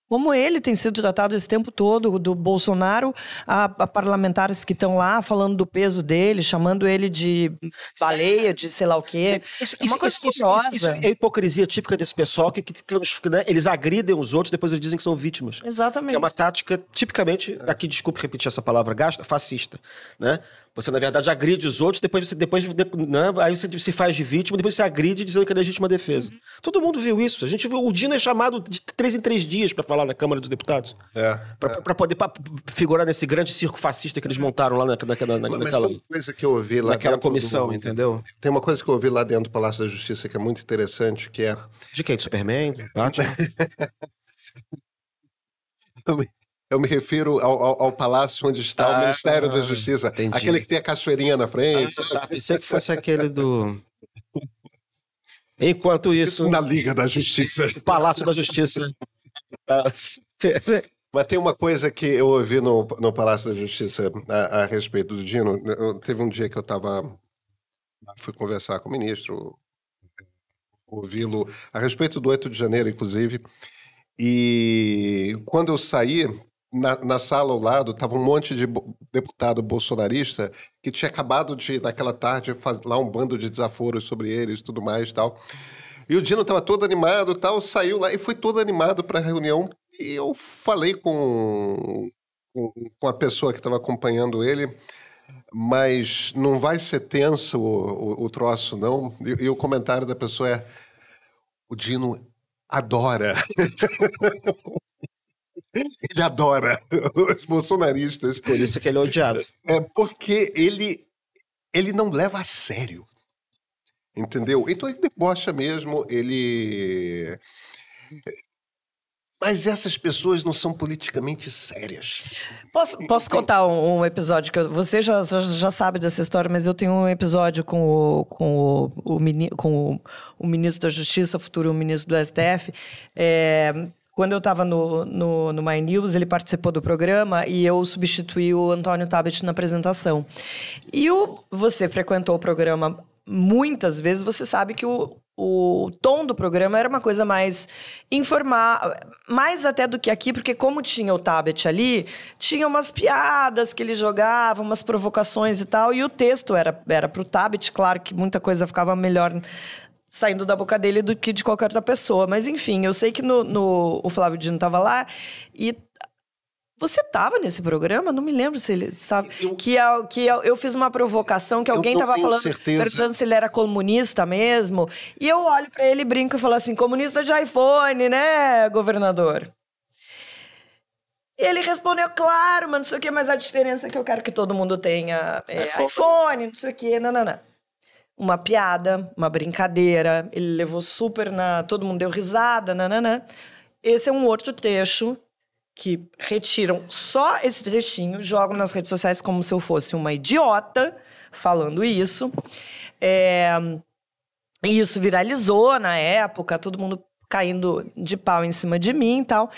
Como ele tem sido tratado esse tempo todo, do Bolsonaro a, a parlamentares que estão lá falando do peso dele, chamando ele de baleia, de sei lá o quê. Isso, É uma isso- coisa isso- isso- é hipocrisia típica desse pessoal que, que trans- né, eles agridem os outros, depois eles dizem que são vítimas. Que Exatamente. é uma tática, tipicamente, aqui, desculpe repetir essa palavra, gasta, fascista, né? Você, na verdade, agride os outros, depois você, depois, né, aí você se faz de vítima, depois você agride dizendo que é legítima defesa. Todo mundo viu isso. A gente viu, o Dino é chamado de três em três dias para falar na Câmara dos Deputados. É, Para poder pra figurar nesse grande circo fascista que eles montaram lá na, naquela, na, Mas naquela, tem uma coisa que eu ouvi lá naquela comissão, do- entendeu? Tem uma coisa que eu ouvi lá dentro do Palácio da Justiça que é muito interessante, que é De quem? Do Superman? (laughs) Batman? (laughs) Eu me, refiro ao, ao- ao palácio onde está o Ah, Ministério da Justiça. entendi. Aquele que tem a cachoeirinha na frente. sabe? Pensei que fosse aquele do. (laughs) Enquanto Isso isso, na Liga da Justiça. o Palácio da Justiça. Mas tem uma coisa que eu ouvi no, no Palácio da Justiça a, a respeito do Dino. Eu- teve um dia que eu estava. Fui conversar com o ministro, ouvi-lo a respeito do 8 de janeiro, inclusive. E quando eu saí, na, na sala ao lado, estava um monte de bo- deputado bolsonarista que tinha acabado de, naquela tarde, falar um bando de desaforos sobre eles tudo mais tal. E o Dino estava todo animado tal, saiu lá e foi todo animado para a reunião. E eu falei com, com, com a pessoa que estava acompanhando ele, mas não vai ser tenso o, o, o troço, não. E, e o comentário da pessoa é: o Dino adora. (laughs) (laughs) ele adora (laughs) os bolsonaristas. Por isso que ele é odiado. É porque ele, ele não leva a sério. Entendeu? Então ele debocha mesmo, ele. Mas essas pessoas não são politicamente sérias. Posso, posso contar um, um episódio que eu- você já, já, já sabe dessa história, mas eu tenho um episódio com o, com o, o, mini- com o, o ministro da Justiça, futuro ministro do STF. É, quando eu estava no, no, no My News, ele participou do programa e eu substituí o Antônio Tabet na apresentação. E o, você frequentou o programa muitas vezes, você sabe que o, o tom do programa era uma coisa mais informal, mais até do que aqui, porque como tinha o Tabet ali, tinha umas piadas que ele jogava, umas provocações e tal, e o texto era, era pro Tabet, claro que muita coisa ficava melhor saindo da boca dele do que de qualquer outra pessoa. Mas enfim, eu sei que no, no- o Flávio Dino estava lá e você estava nesse programa? Não me lembro se ele estava. Eu- Que, eu, que eu, eu fiz uma provocação que alguém estava falando, certeza. perguntando se ele era comunista mesmo. E eu olho para ele, brinco e falo assim: comunista de iPhone, né, governador? E ele respondeu, claro, mas não sei o quê, mas a diferença é que eu quero que todo mundo tenha é, iPhone. iPhone, não sei o não, não. Uma piada, uma brincadeira, ele levou super na. Todo mundo deu risada, nananã. Esse é um outro trecho que retiram só esse trechinho, jogam nas redes sociais como se eu fosse uma idiota falando isso. É, e isso viralizou na época, todo mundo caindo de pau em cima de mim e tal.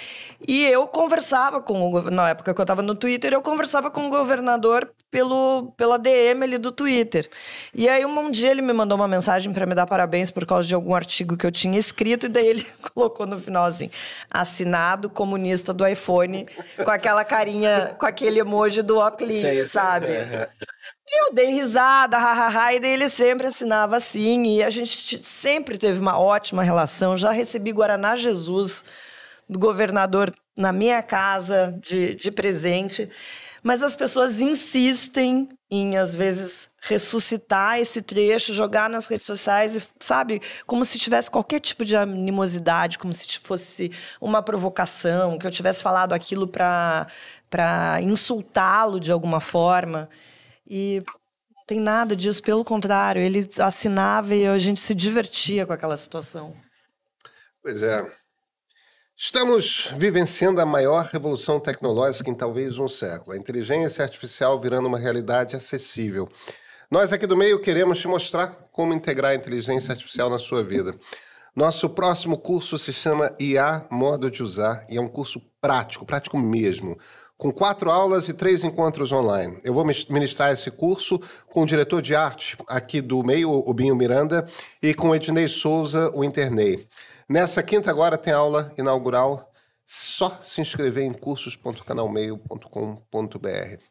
E eu conversava com o na época que eu estava no Twitter, eu conversava com o governador pelo pela DM ali do Twitter. E aí um, dia ele me mandou uma mensagem para me dar parabéns por causa de algum artigo que eu tinha escrito e daí ele (laughs) colocou no final assim: assinado comunista do iPhone com aquela carinha, com aquele emoji do óculos, sabe? E eu dei risada, hahaha, e daí ele sempre assinava assim, e a gente sempre teve uma ótima relação. Já recebi Guaraná Jesus do governador na minha casa de, de presente. Mas as pessoas insistem em, às vezes, ressuscitar esse trecho, jogar nas redes sociais, e, sabe? Como se tivesse qualquer tipo de animosidade, como se fosse uma provocação, que eu tivesse falado aquilo para insultá-lo de alguma forma. E não tem nada disso, pelo contrário, ele assinava e a gente se divertia com aquela situação. Pois é. Estamos vivenciando a maior revolução tecnológica em talvez um século. A inteligência artificial virando uma realidade acessível. Nós aqui do meio queremos te mostrar como integrar a inteligência artificial na sua vida. Nosso próximo curso se chama IA Modo de Usar e é um curso prático, prático mesmo, com quatro aulas e três encontros online. Eu vou ministrar esse curso com o diretor de arte aqui do meio, o Binho Miranda, e com o Ednei Souza, o Internei. Nessa quinta agora tem aula inaugural. Só se inscrever em cursos.canalmeio.com.br.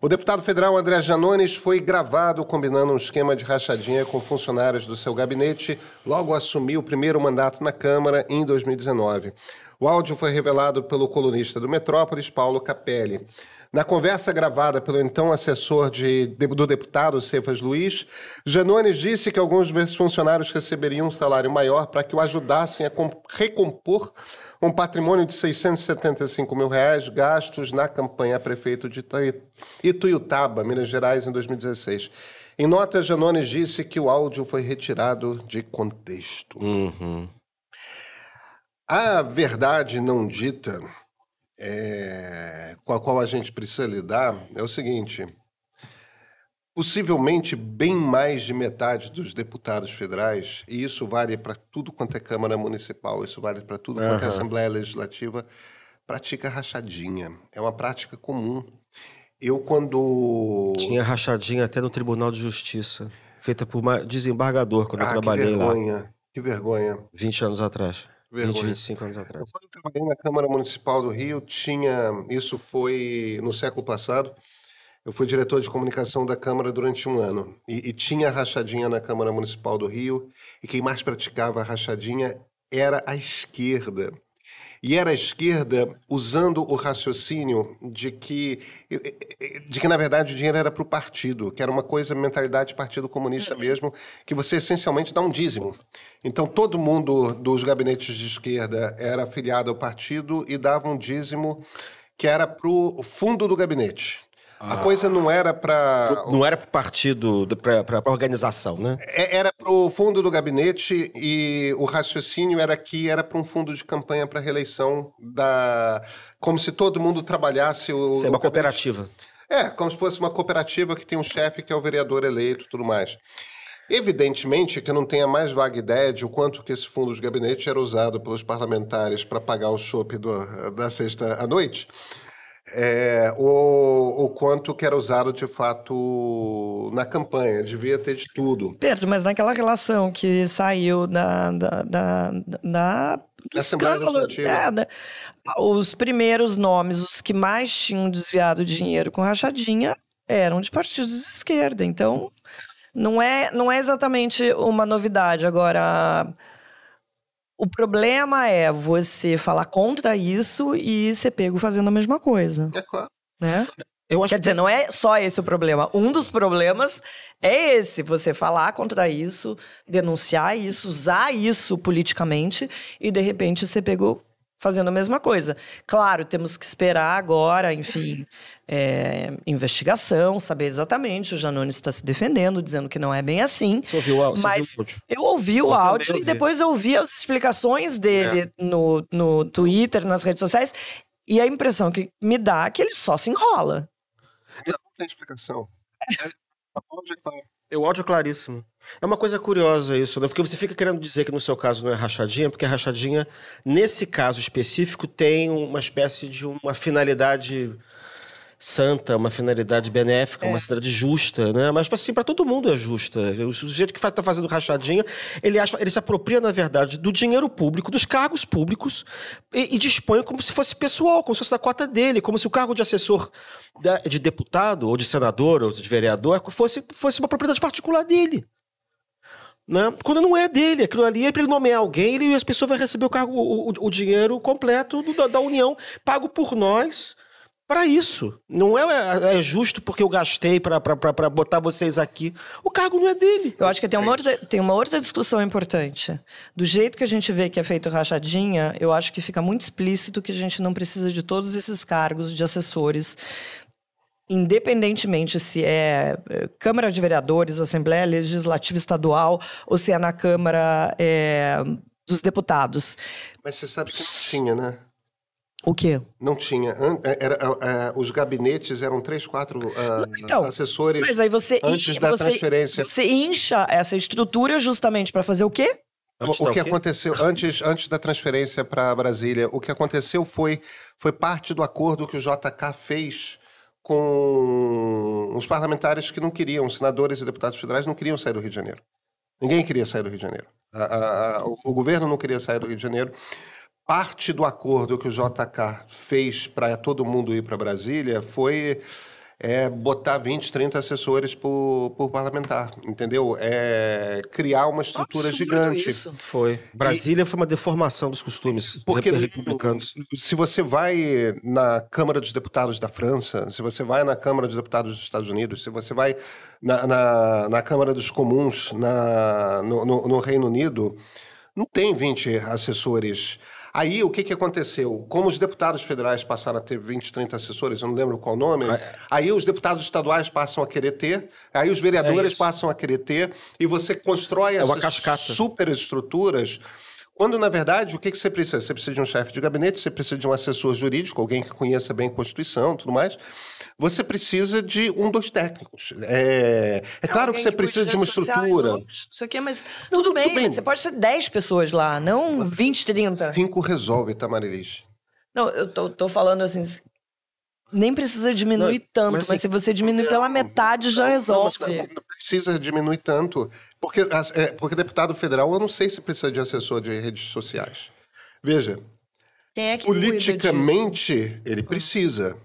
O deputado federal André Janones foi gravado combinando um esquema de rachadinha com funcionários do seu gabinete, logo assumiu o primeiro mandato na Câmara em 2019. O áudio foi revelado pelo colunista do Metrópolis, Paulo Capelli. Na conversa gravada pelo então assessor de, do deputado Cefas Luiz, Janones disse que alguns desses funcionários receberiam um salário maior para que o ajudassem a recompor um patrimônio de 675 mil reais gastos na campanha a prefeito de Ituiutaba, Minas Gerais, em 2016. Em nota, Janones disse que o áudio foi retirado de contexto. Uhum. A verdade não dita é, com a qual a gente precisa lidar é o seguinte: possivelmente bem mais de metade dos deputados federais, e isso vale para tudo quanto é Câmara Municipal, isso vale para tudo quanto é Assembleia Legislativa, pratica rachadinha. É uma prática comum. Eu, quando. Tinha rachadinha até no Tribunal de Justiça, feita por uma desembargador, quando ah, eu trabalhei que vergonha, lá. Que vergonha. 20 anos atrás. Vergonha. 20, 25 anos atrás. Quando eu trabalhei na Câmara Municipal do Rio, tinha. Isso foi no século passado. Eu fui diretor de comunicação da Câmara durante um ano. E, e tinha rachadinha na Câmara Municipal do Rio. E quem mais praticava rachadinha era a esquerda. E era a esquerda usando o raciocínio de que, de que na verdade, o dinheiro era para o partido, que era uma coisa, mentalidade partido comunista uhum. mesmo, que você essencialmente dá um dízimo. Então, todo mundo dos gabinetes de esquerda era afiliado ao partido e dava um dízimo que era para o fundo do gabinete. A ah. coisa não era para. Não era para o partido, para a organização, né? É, era para o fundo do gabinete e o raciocínio era que era para um fundo de campanha para reeleição da. Como se todo mundo trabalhasse. O, Ser uma cooperativa. É, como se fosse uma cooperativa que tem um chefe que é o vereador eleito e tudo mais. Evidentemente que eu não tenho a mais vaga ideia de o quanto que esse fundo de gabinete era usado pelos parlamentares para pagar o chopp da sexta à noite é, o, o quanto que era usado de fato na campanha, devia ter de tudo. Pedro, mas naquela relação que saiu da, da, da, da do escândalo, é, da, os primeiros nomes, os que mais tinham desviado dinheiro com rachadinha, eram de partidos de esquerda. Então, não é, não é exatamente uma novidade. Agora, o problema é você falar contra isso e ser pego fazendo a mesma coisa. É claro. Né? Eu acho Quer dizer, que... não é só esse o problema. Um dos problemas é esse: você falar contra isso, denunciar isso, usar isso politicamente e de repente ser pego fazendo a mesma coisa. Claro, temos que esperar agora, enfim, é, investigação, saber exatamente. O Janones está se defendendo, dizendo que não é bem assim. Você ouviu, você mas ouviu o áudio? Eu ouvi o eu áudio ouvi. e depois eu ouvi as explicações dele é. no, no Twitter, nas redes sociais, e a impressão que me dá é que ele só se enrola. Não, não tem explicação. (laughs) É, o áudio é claríssimo. É uma coisa curiosa isso, né? Porque você fica querendo dizer que no seu caso não é rachadinha, porque a rachadinha, nesse caso específico, tem uma espécie de uma finalidade santa, uma finalidade benéfica, é. uma cidade justa, né? Mas assim, para todo mundo é justa. O sujeito que está fazendo rachadinha, ele acha, ele se apropria na verdade do dinheiro público, dos cargos públicos e, e dispõe como se fosse pessoal, como se fosse da cota dele, como se o cargo de assessor de deputado ou de senador ou de vereador fosse fosse uma propriedade particular dele. Né? Quando não é dele, aquilo ali é para ele nomear alguém e as pessoas vão receber o cargo, o, o dinheiro completo do, da, da União, pago por nós, para isso. Não é, é, justo porque eu gastei para botar vocês aqui. O cargo não é dele. Eu acho que tem uma, outra, tem uma outra discussão importante. Do jeito que a gente vê que é feito rachadinha, eu acho que fica muito explícito que a gente não precisa de todos esses cargos de assessores independentemente se é, é Câmara de Vereadores, Assembleia Legislativa Estadual ou se é na Câmara é, dos Deputados. Mas você sabe que tinha, né? O quê? Não tinha. É, era, era, é, os gabinetes eram três, quatro uh, então, assessores mas aí você, antes da você, transferência. Você incha essa estrutura justamente para fazer o quê? O, o que aconteceu antes, antes da transferência para Brasília, o que aconteceu foi, foi parte do acordo que o JK fez com os parlamentares que não queriam, os senadores e deputados federais não queriam sair do Rio de Janeiro. Ninguém queria sair do Rio de Janeiro. A, a, a, o, o governo não queria sair do Rio de Janeiro parte do acordo que o JK fez para todo mundo ir para Brasília foi é botar 20, 30 assessores por, por parlamentar, entendeu? É criar uma estrutura Absurdo gigante. isso. Foi. Brasília foi uma deformação dos costumes Porque rep- republicanos. se você vai na Câmara dos Deputados da França, se você vai na Câmara dos Deputados dos Estados Unidos, se você vai na, na, na Câmara dos Comuns na, no, no- no Reino Unido, não tem 20 assessores. Aí o que, que aconteceu? Como os deputados federais passaram a ter 20, 30 assessores, eu não lembro qual nome, aí os deputados estaduais passam a querer ter, aí os vereadores isso. passam a querer ter, e você constrói É essas superestruturas quando, na verdade, o que, que você precisa? Você precisa de um chefe de gabinete, você precisa de um assessor jurídico, alguém que conheça bem a Constituição e tudo mais. Você precisa de um dos técnicos. É, é claro que você precisa de uma estrutura. não sei o quê, mas Não, tudo, tudo bem, bem. Você pode ter 10 pessoas lá, não 20, 30. Cinco resolve, Tamarilis. Não, eu tô, tô falando assim. Nem precisa diminuir Não, tanto, mas mas, assim- se você diminuir pela metade, já Não, resolve. mas não precisa diminuir tanto. Porque, é, porque deputado federal, eu não sei se precisa de assessor de redes sociais. Veja, Quem é? Politicamente, ele precisa.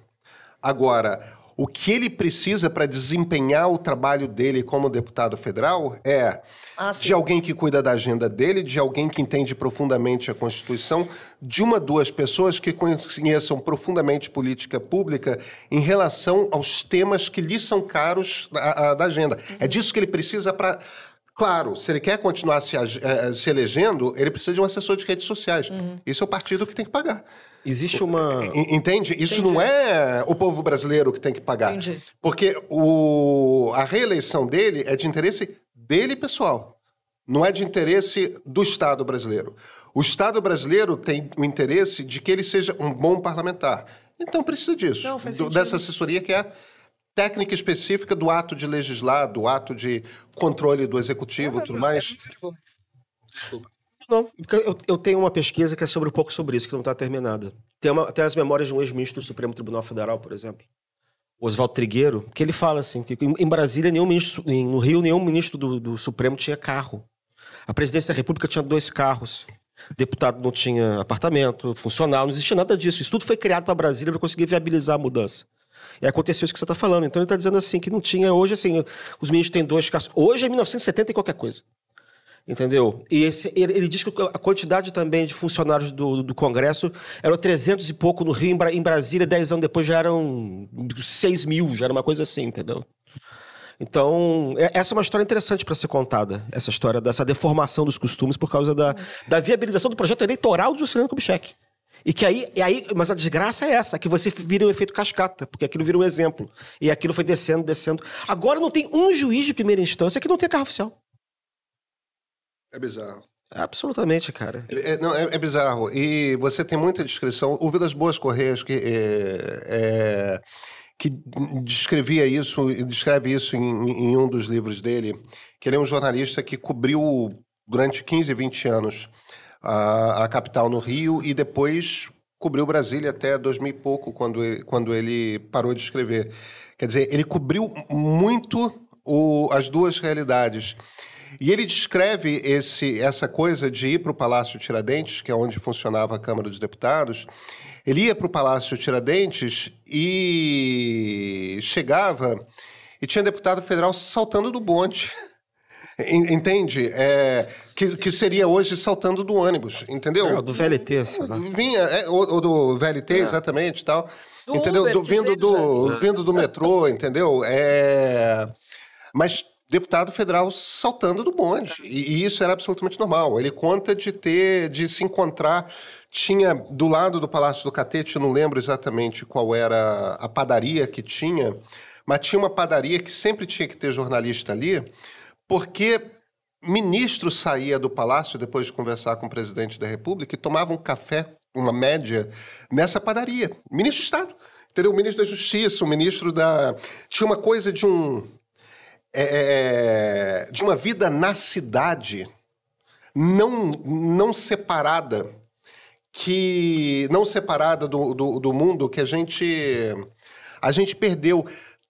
Agora, o que ele precisa para desempenhar o trabalho dele como deputado federal é Ah, de alguém que cuida da agenda dele, de alguém que entende profundamente a Constituição, de uma, duas pessoas que conheçam profundamente política pública em relação aos temas que lhe são caros da, da agenda. É disso que ele precisa para. Claro, se ele quer continuar se, ag- eh, se elegendo, ele precisa de um assessor de redes sociais. Isso é o partido que tem que pagar. Existe uma. En- Entende? Isso não é o povo brasileiro que tem que pagar. Entendi. Porque o, a reeleição dele é de interesse dele pessoal. Não é de interesse do Estado brasileiro. O Estado brasileiro tem o interesse de que ele seja um bom parlamentar. Então precisa disso. Não, do- dessa assessoria que é técnica específica do ato de legislar, do ato de controle do executivo e tudo mais. Não, porque eu, eu tenho uma pesquisa que é sobre um pouco sobre isso, que não está terminada. Tem, uma, tem as memórias de um ex-ministro do Supremo Tribunal Federal, por exemplo, Oswaldo Trigueiro, que ele fala assim, que em, Brasília, nenhum ministro, no Rio, nenhum ministro do, do Supremo tinha carro. A presidência da República tinha dois carros. Deputado não tinha apartamento, funcional, não existia nada disso. Isso tudo foi criado para Brasília para conseguir viabilizar a mudança. E aconteceu isso que você está falando. Então ele está dizendo assim que não tinha. Hoje, assim, os ministros têm dois carros. Hoje é 1970 e qualquer coisa. Entendeu? E esse- ele, ele diz que a quantidade também de funcionários do, do Congresso eram 300 e pouco no Rio, em, Bra- em Brasília, 10 anos depois já eram 6 mil, já era uma coisa assim, entendeu? Então, é- essa é uma história interessante para ser contada, essa história dessa deformação dos costumes por causa da, da viabilização do projeto eleitoral do Juscelino Kubitschek. E que aí, e aí, mas a desgraça é essa, que você vira um efeito cascata, porque aquilo vira um exemplo. E aquilo foi descendo, descendo. Agora não tem um juiz de primeira instância que não tenha carro oficial. É bizarro. Absolutamente, cara. É, não, é, é bizarro. E você tem muita descrição. O Vilas Boas Correias, que, é, é, que descrevia isso, descreve isso em, em um dos livros dele, que ele é um jornalista que cobriu durante 15, 20 anos a, a capital no Rio e depois cobriu Brasília até 2000 e pouco, quando ele, quando ele parou de escrever. Quer dizer, ele cobriu muito o- as duas realidades. E ele descreve esse, essa coisa de ir para o Palácio Tiradentes, que é onde funcionava a Câmara dos Deputados. Ele ia para o Palácio Tiradentes e chegava e tinha deputado federal saltando do bonde. (laughs) En- Entende? É, que, que seria hoje saltando do ônibus, entendeu? É, do VLT. Vinha, é, ou, ou do VLT, exatamente, e tal. Do entendeu? Uber, Do- vindo, do, vindo do metrô, entendeu? É... Mas deputado federal saltando do bonde. E, e isso era absolutamente normal. Ele conta de ter, de se encontrar. Tinha do lado do Palácio do Catete, eu não lembro exatamente qual era a padaria que tinha, mas tinha uma padaria que sempre tinha que ter jornalista ali, porque ministro saía do palácio depois de conversar com o presidente da República e tomava um café, uma média, nessa padaria. Ministro de Estado. Entendeu? O ministro da Justiça, o ministro da. Tinha uma coisa de um. é, de uma vida na cidade, não, não separada, que. não separada do, do, do mundo que a gente. A gente perdeu.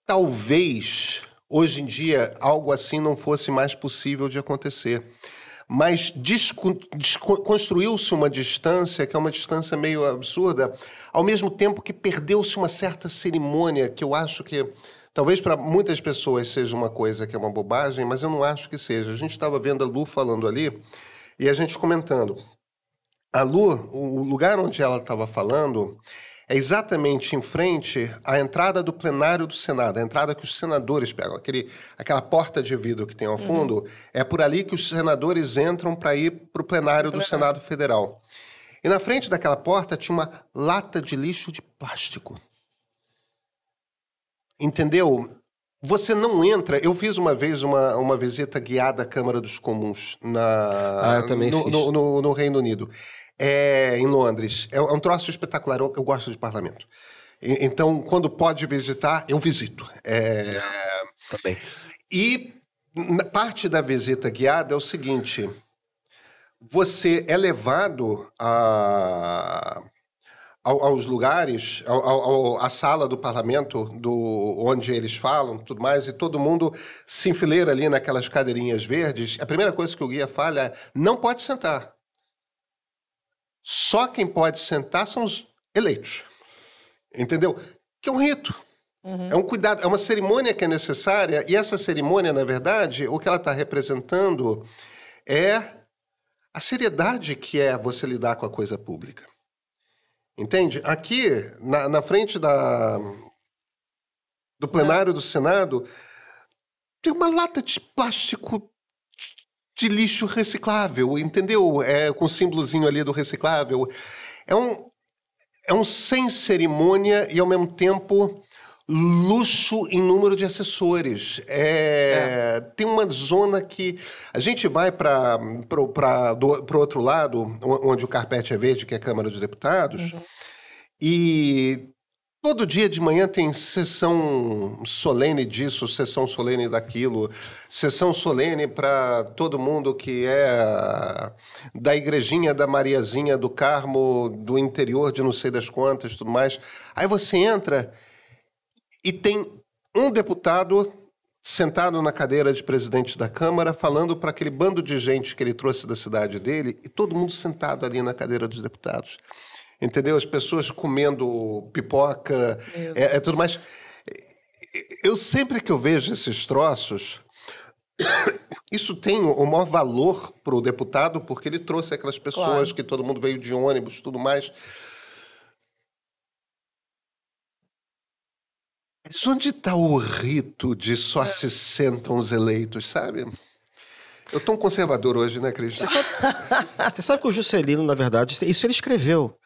Talvez hoje em dia algo assim não fosse mais possível de acontecer. mas construiu-se uma distância que é uma distância meio absurda, ao mesmo tempo que perdeu-se uma certa cerimônia que eu acho que talvez para muitas pessoas seja uma coisa que é uma bobagem, mas eu não acho que seja. A gente estava vendo a Lu falando ali e a gente comentando. A Lu, o lugar onde ela estava falando é exatamente em frente à entrada do plenário do Senado, a entrada que os senadores pegam, aquele, aquela porta de vidro que tem ao fundo, é por ali que os senadores entram para ir para o plenário do Senado Federal. E na frente daquela porta tinha uma lata de lixo de plástico. Entendeu? Você não entra. Eu fiz uma vez uma, uma visita guiada à Câmara dos Comuns na, Ah, eu também no, fiz. no- no- no Reino Unido, é, em Londres. É, um troço espetacular. Eu, eu gosto de parlamento. E- então, quando pode visitar, eu visito. É, Também. e na parte da visita guiada é o seguinte: você é levado a, ao- aos lugares, ao- ao- ao- à sala do parlamento, do, onde eles falam, tudo mais, e todo mundo se enfileira ali naquelas cadeirinhas verdes. A primeira coisa que o guia fala é: não pode sentar. Só quem pode sentar são os eleitos. Entendeu? Que é um rito. É um cuidado, é uma cerimônia que é necessária, e essa cerimônia, na verdade, o que ela está representando é a seriedade que é você lidar com a coisa pública. Entende? Aqui, na, na frente da, do plenário do Senado, tem uma lata de plástico de lixo reciclável, entendeu? É, com o símbolozinho ali do reciclável. É um, é um sem cerimônia e, ao mesmo tempo, luxo em número de assessores. É, Tem uma zona que. A gente vai para o outro lado, onde o carpete é verde, que é a Câmara dos Deputados, e. Todo dia de manhã tem sessão solene disso, sessão solene daquilo, sessão solene para todo mundo que é da igrejinha da Mariazinha do Carmo, do interior de não sei das quantas, tudo mais. Aí você entra e tem um deputado sentado na cadeira de presidente da Câmara, falando para aquele bando de gente que ele trouxe da cidade dele, e todo mundo sentado ali na cadeira dos deputados. Entendeu? As pessoas comendo pipoca, é, é tudo mais. Eu sempre que eu vejo esses troços, (coughs) isso tem o maior valor para o deputado, porque ele trouxe aquelas pessoas Claro. que todo mundo veio de ônibus, tudo mais. Mas onde está o rito de só se sentam os eleitos, sabe? Eu tô um conservador hoje, né, Cris? Você sabe, você sabe que o Juscelino, na verdade, isso ele escreveu.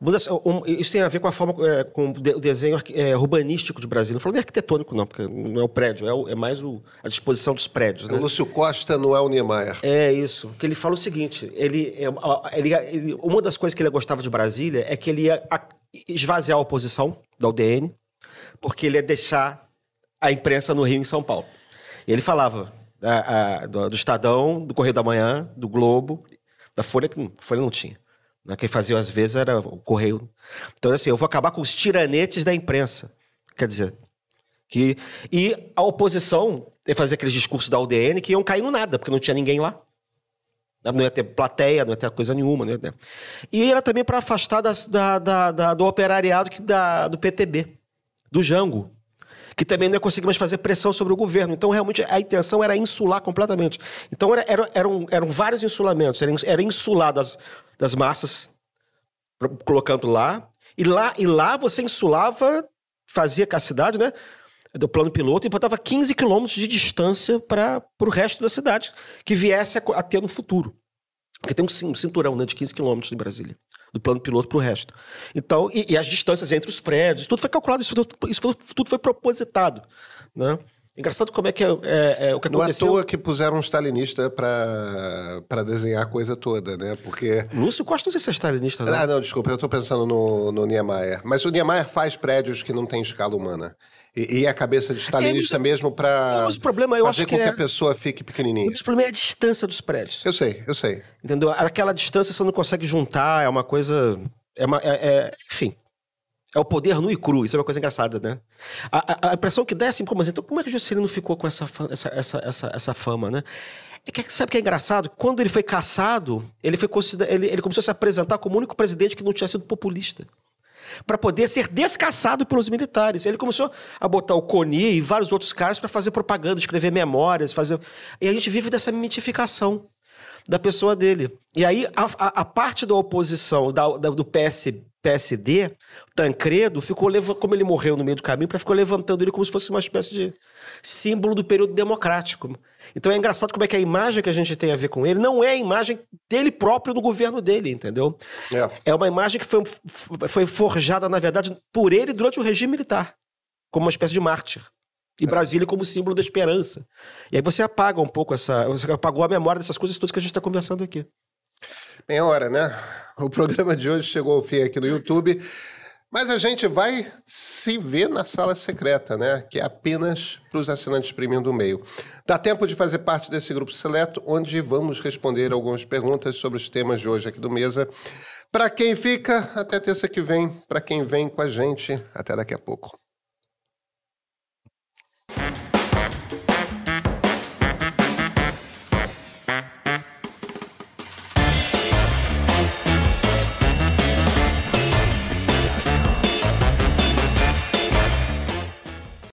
Um- Isso tem a ver com a forma, é, com o de- o desenho é, urbanístico de Brasília. Não falo nem arquitetônico, não, porque não é o prédio, é, o- é mais o- a disposição dos prédios. O Né? Lúcio Costa não é o Niemeyer. É isso. Que ele fala o seguinte: ele, é, ele- ele- uma das coisas que ele gostava de Brasília é que ele ia a- esvaziar a oposição da UDN, porque ele ia deixar a imprensa no Rio e em São Paulo. E ele falava a- a- do, do Estadão, do Correio da Manhã, do Globo, da Folha, que não- a Folha não tinha. Né? Quem fazia às vezes era o Correio. Então, assim, eu vou acabar com os tiranetes da imprensa. Quer dizer, que, e a oposição ia fazer aqueles discursos da UDN que iam cair no nada, porque não tinha ninguém lá. Não ia ter plateia, não ia ter coisa nenhuma. Ter. E era também para afastar da, da- da- do operariado que- da, do PTB, do Jango, que também não ia conseguir mais fazer pressão sobre o governo. Então, realmente, a intenção era insular completamente. Então, era- era- eram, eram vários insulamentos. Era, era insular das, das massas, colocando lá. E lá, e lá você insulava, fazia com a cidade, né? Do plano piloto e botava 15 quilômetros de distância para o resto da cidade que viesse a, a ter no futuro. Porque tem um um cinturão né, de 15 quilômetros em Brasília, do plano piloto para o resto. Então, e, e as distâncias entre os prédios, tudo foi calculado, isso, tudo- isso tudo- foi propositado. Né? Engraçado como é que é, é- é o que Não é à aconteceu. toa que puseram um stalinista para desenhar a coisa toda, né? Porque. Lúcio Costa não sei se é stalinista, né? Ah, não, desculpa, eu tô pensando no, no Niemeyer. Mas o Niemeyer faz prédios que não têm escala humana. E, e é a cabeça de stalinista É, mas- mesmo para mas o problema, eu fazer acho com que é- a pessoa fique pequenininha. O problema é a distância dos prédios. Eu sei, eu sei. Entendeu? Aquela distância você não consegue juntar, é uma coisa. É uma, é- é- enfim. É o poder nu e cru, isso é uma coisa engraçada, né? A, a- a impressão que dá é assim, pô, mas então como é que o Juscelino ficou com essa, essa, essa, essa, essa fama, né? É que, sabe o que é engraçado? Quando ele foi caçado, ele, foi ele, ele começou a se apresentar como o único presidente que não tinha sido populista. Para poder ser descaçado pelos militares. Ele começou a botar o Coni e vários outros caras para fazer propaganda, escrever memórias, fazer. E a gente vive dessa mitificação da pessoa dele. E aí a, a, a parte da oposição da, da, do PS, PSD, Tancredo, ficou como ele morreu no meio do caminho, para ficou levantando ele como se fosse uma espécie de símbolo do período democrático. Então é engraçado como é que a imagem que a gente tem a ver com ele não é a imagem dele próprio no governo dele, entendeu? É, é uma imagem que foi, foi forjada, na verdade, por ele durante o regime militar, como uma espécie de mártir. E Brasília como símbolo da esperança. E aí você apaga um pouco essa. Você apagou a memória dessas coisas todas que a gente está conversando aqui. Bem, hora, né? O programa de hoje chegou ao fim aqui no YouTube. Mas a gente vai se ver na sala secreta, né? Que é apenas para os assinantes premium do meio. Dá tempo de fazer parte desse grupo seleto, onde vamos responder algumas perguntas sobre os temas de hoje aqui do Mesa. Para quem fica, até terça que vem. Para quem vem com a gente, até daqui a pouco.